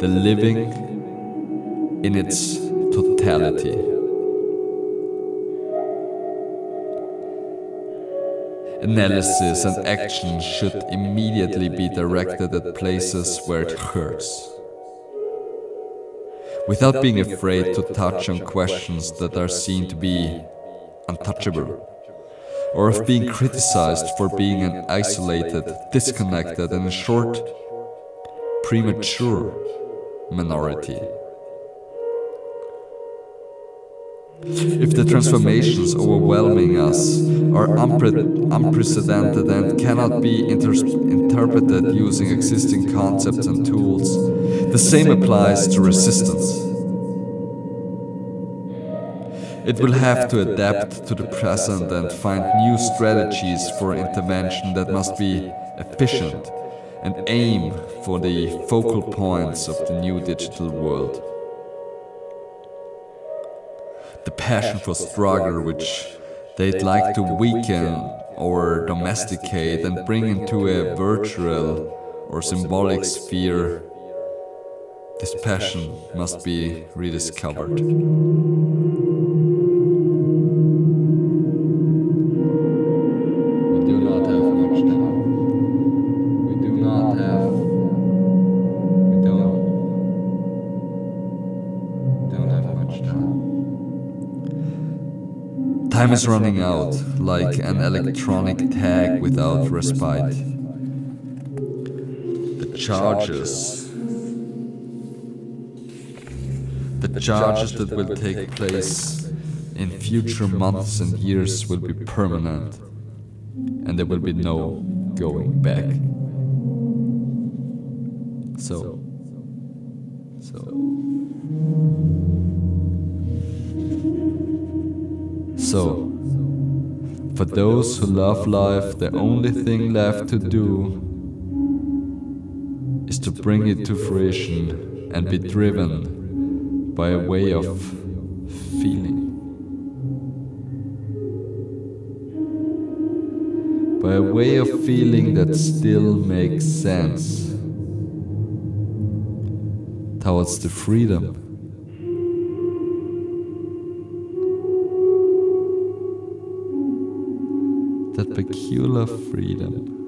the living in its totality. Analysis and action should immediately be directed at places where it hurts without being afraid to touch on questions that are seen to be untouchable, or of being criticized for being an isolated, disconnected, and in short, premature minority. If the transformations overwhelming us are unpre- unprecedented and cannot be inter- interpreted using existing concepts and tools, the same applies to resistance. It will have to adapt to the present and find new strategies for intervention that must be efficient and aim for the focal points of the new digital world the passion for struggle which they'd like to weaken or domesticate and bring into a virtual or symbolic sphere, this passion must be rediscovered. Time is running out, like an electronic tag without respite. The charges. The charges that will take place in future months and years will be permanent, and there will be no going back. Those who love life, the only thing left to do is to bring it to fruition and be driven by a way of feeling. By a way of feeling that still makes sense towards the freedom. You love freedom.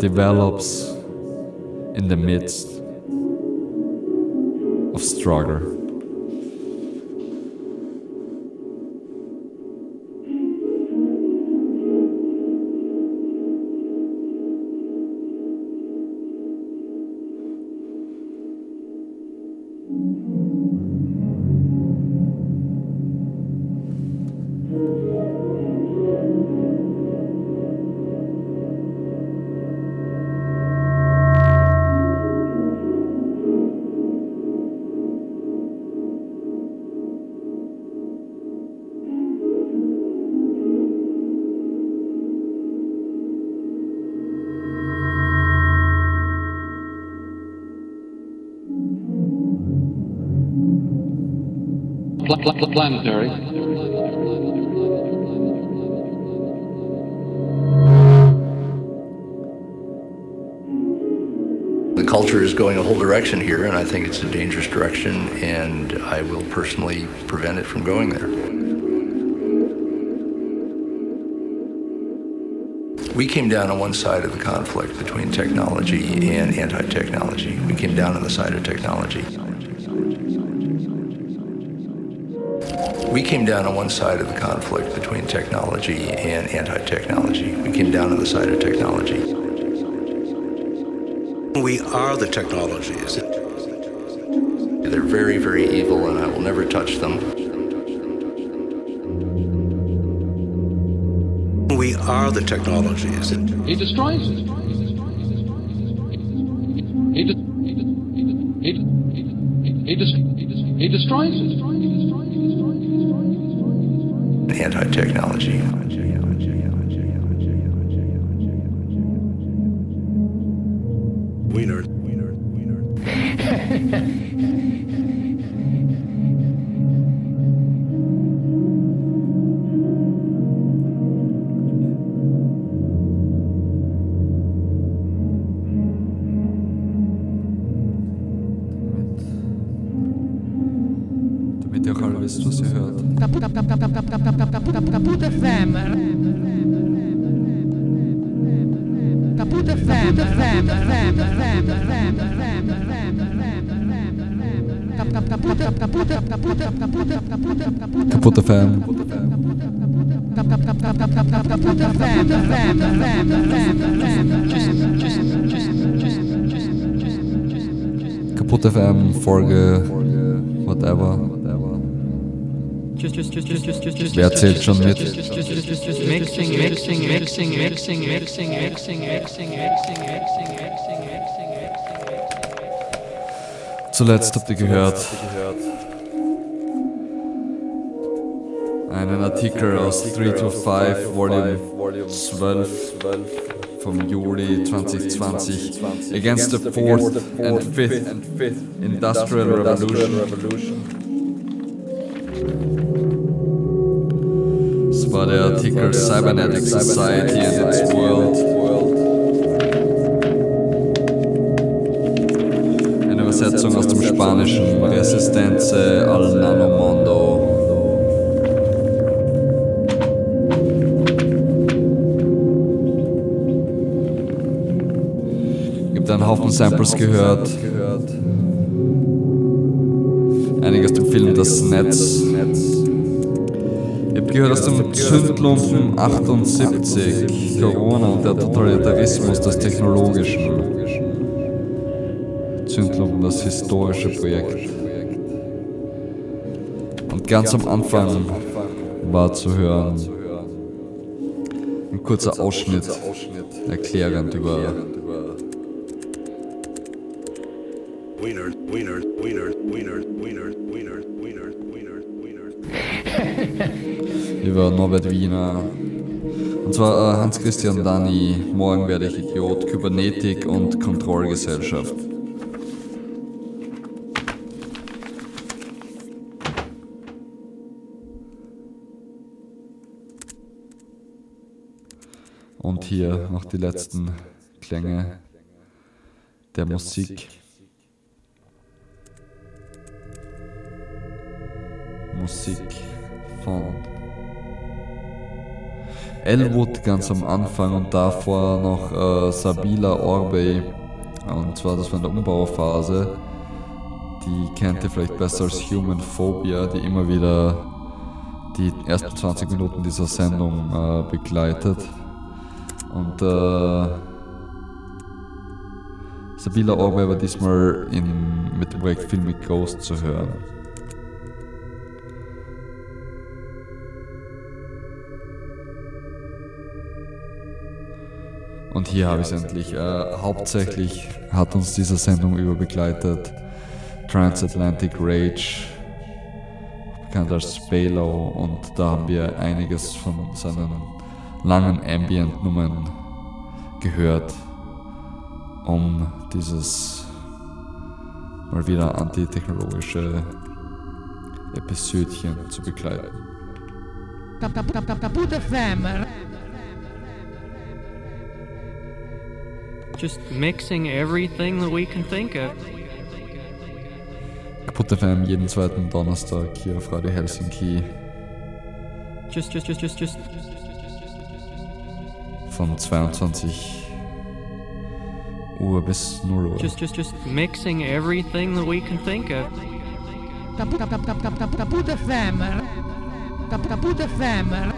Develops in the midst of struggle. Pl- pl- pl- planetary. The culture is going a whole direction here, and I think it's a dangerous direction, and I will personally prevent it from going there. We came down on one side of the conflict between technology and anti technology. We came down on the side of technology. We came down on one side of the conflict between technology and anti technology. We came down on the side of technology. We are the technologies. They're very, very evil, and I will never touch them. We are the technologies. He destroys it. yeah Wer zählt schon mit? Zuletzt habt ihr gehört einen Artikel aus 3 to 5 Volume 12 vom Juli 2020 against the fourth and fifth industrial revolution Artikel Cybernetic Society and its World. Eine Übersetzung aus dem Spanischen Resistence al Nanomondo. Gibt einen Haufen Samples gehört. Einiges dem Film Das Netz. Gehört aus dem Zündlumpen 78, Corona und der Totalitarismus des Technologischen. Zündlumpen, das historische Projekt. Und ganz am Anfang war zu hören ein kurzer Ausschnitt erklärend über Hans-Christian Dani, Morgen werde ich Idiot, Kybernetik und Kontrollgesellschaft. Und hier noch die letzten Klänge der Musik. Musik von Elwood ganz am Anfang und davor noch äh, Sabila Orbey. Und zwar das war in der Umbauphase. Die kennt ihr vielleicht besser als Human Phobia, die immer wieder die ersten 20 Minuten dieser Sendung äh, begleitet. Und äh, Sabila Orbey war diesmal in, mit dem Projekt Filmic Ghost zu hören. Und hier habe ich es endlich. Äh, hauptsächlich hat uns diese Sendung über begleitet Transatlantic Rage, bekannt als Spalo, und da haben wir einiges von seinen langen Ambient-Nummern gehört, um dieses mal wieder antitechnologische Episödchen zu begleiten. Kap- kap- kap- kap- Kaputt FM. Just mixing everything that we can think of. Kaputt FM jeden zweiten Donnerstag hier auf Radio Helsinki Just, just, just, just, just. von 22 Uhr bis 0 Uhr. Just, just, just mixing everything that we can think of. Kap- kap- kap- kap- kap- Kaputt FM. Kap- Kaputt FM.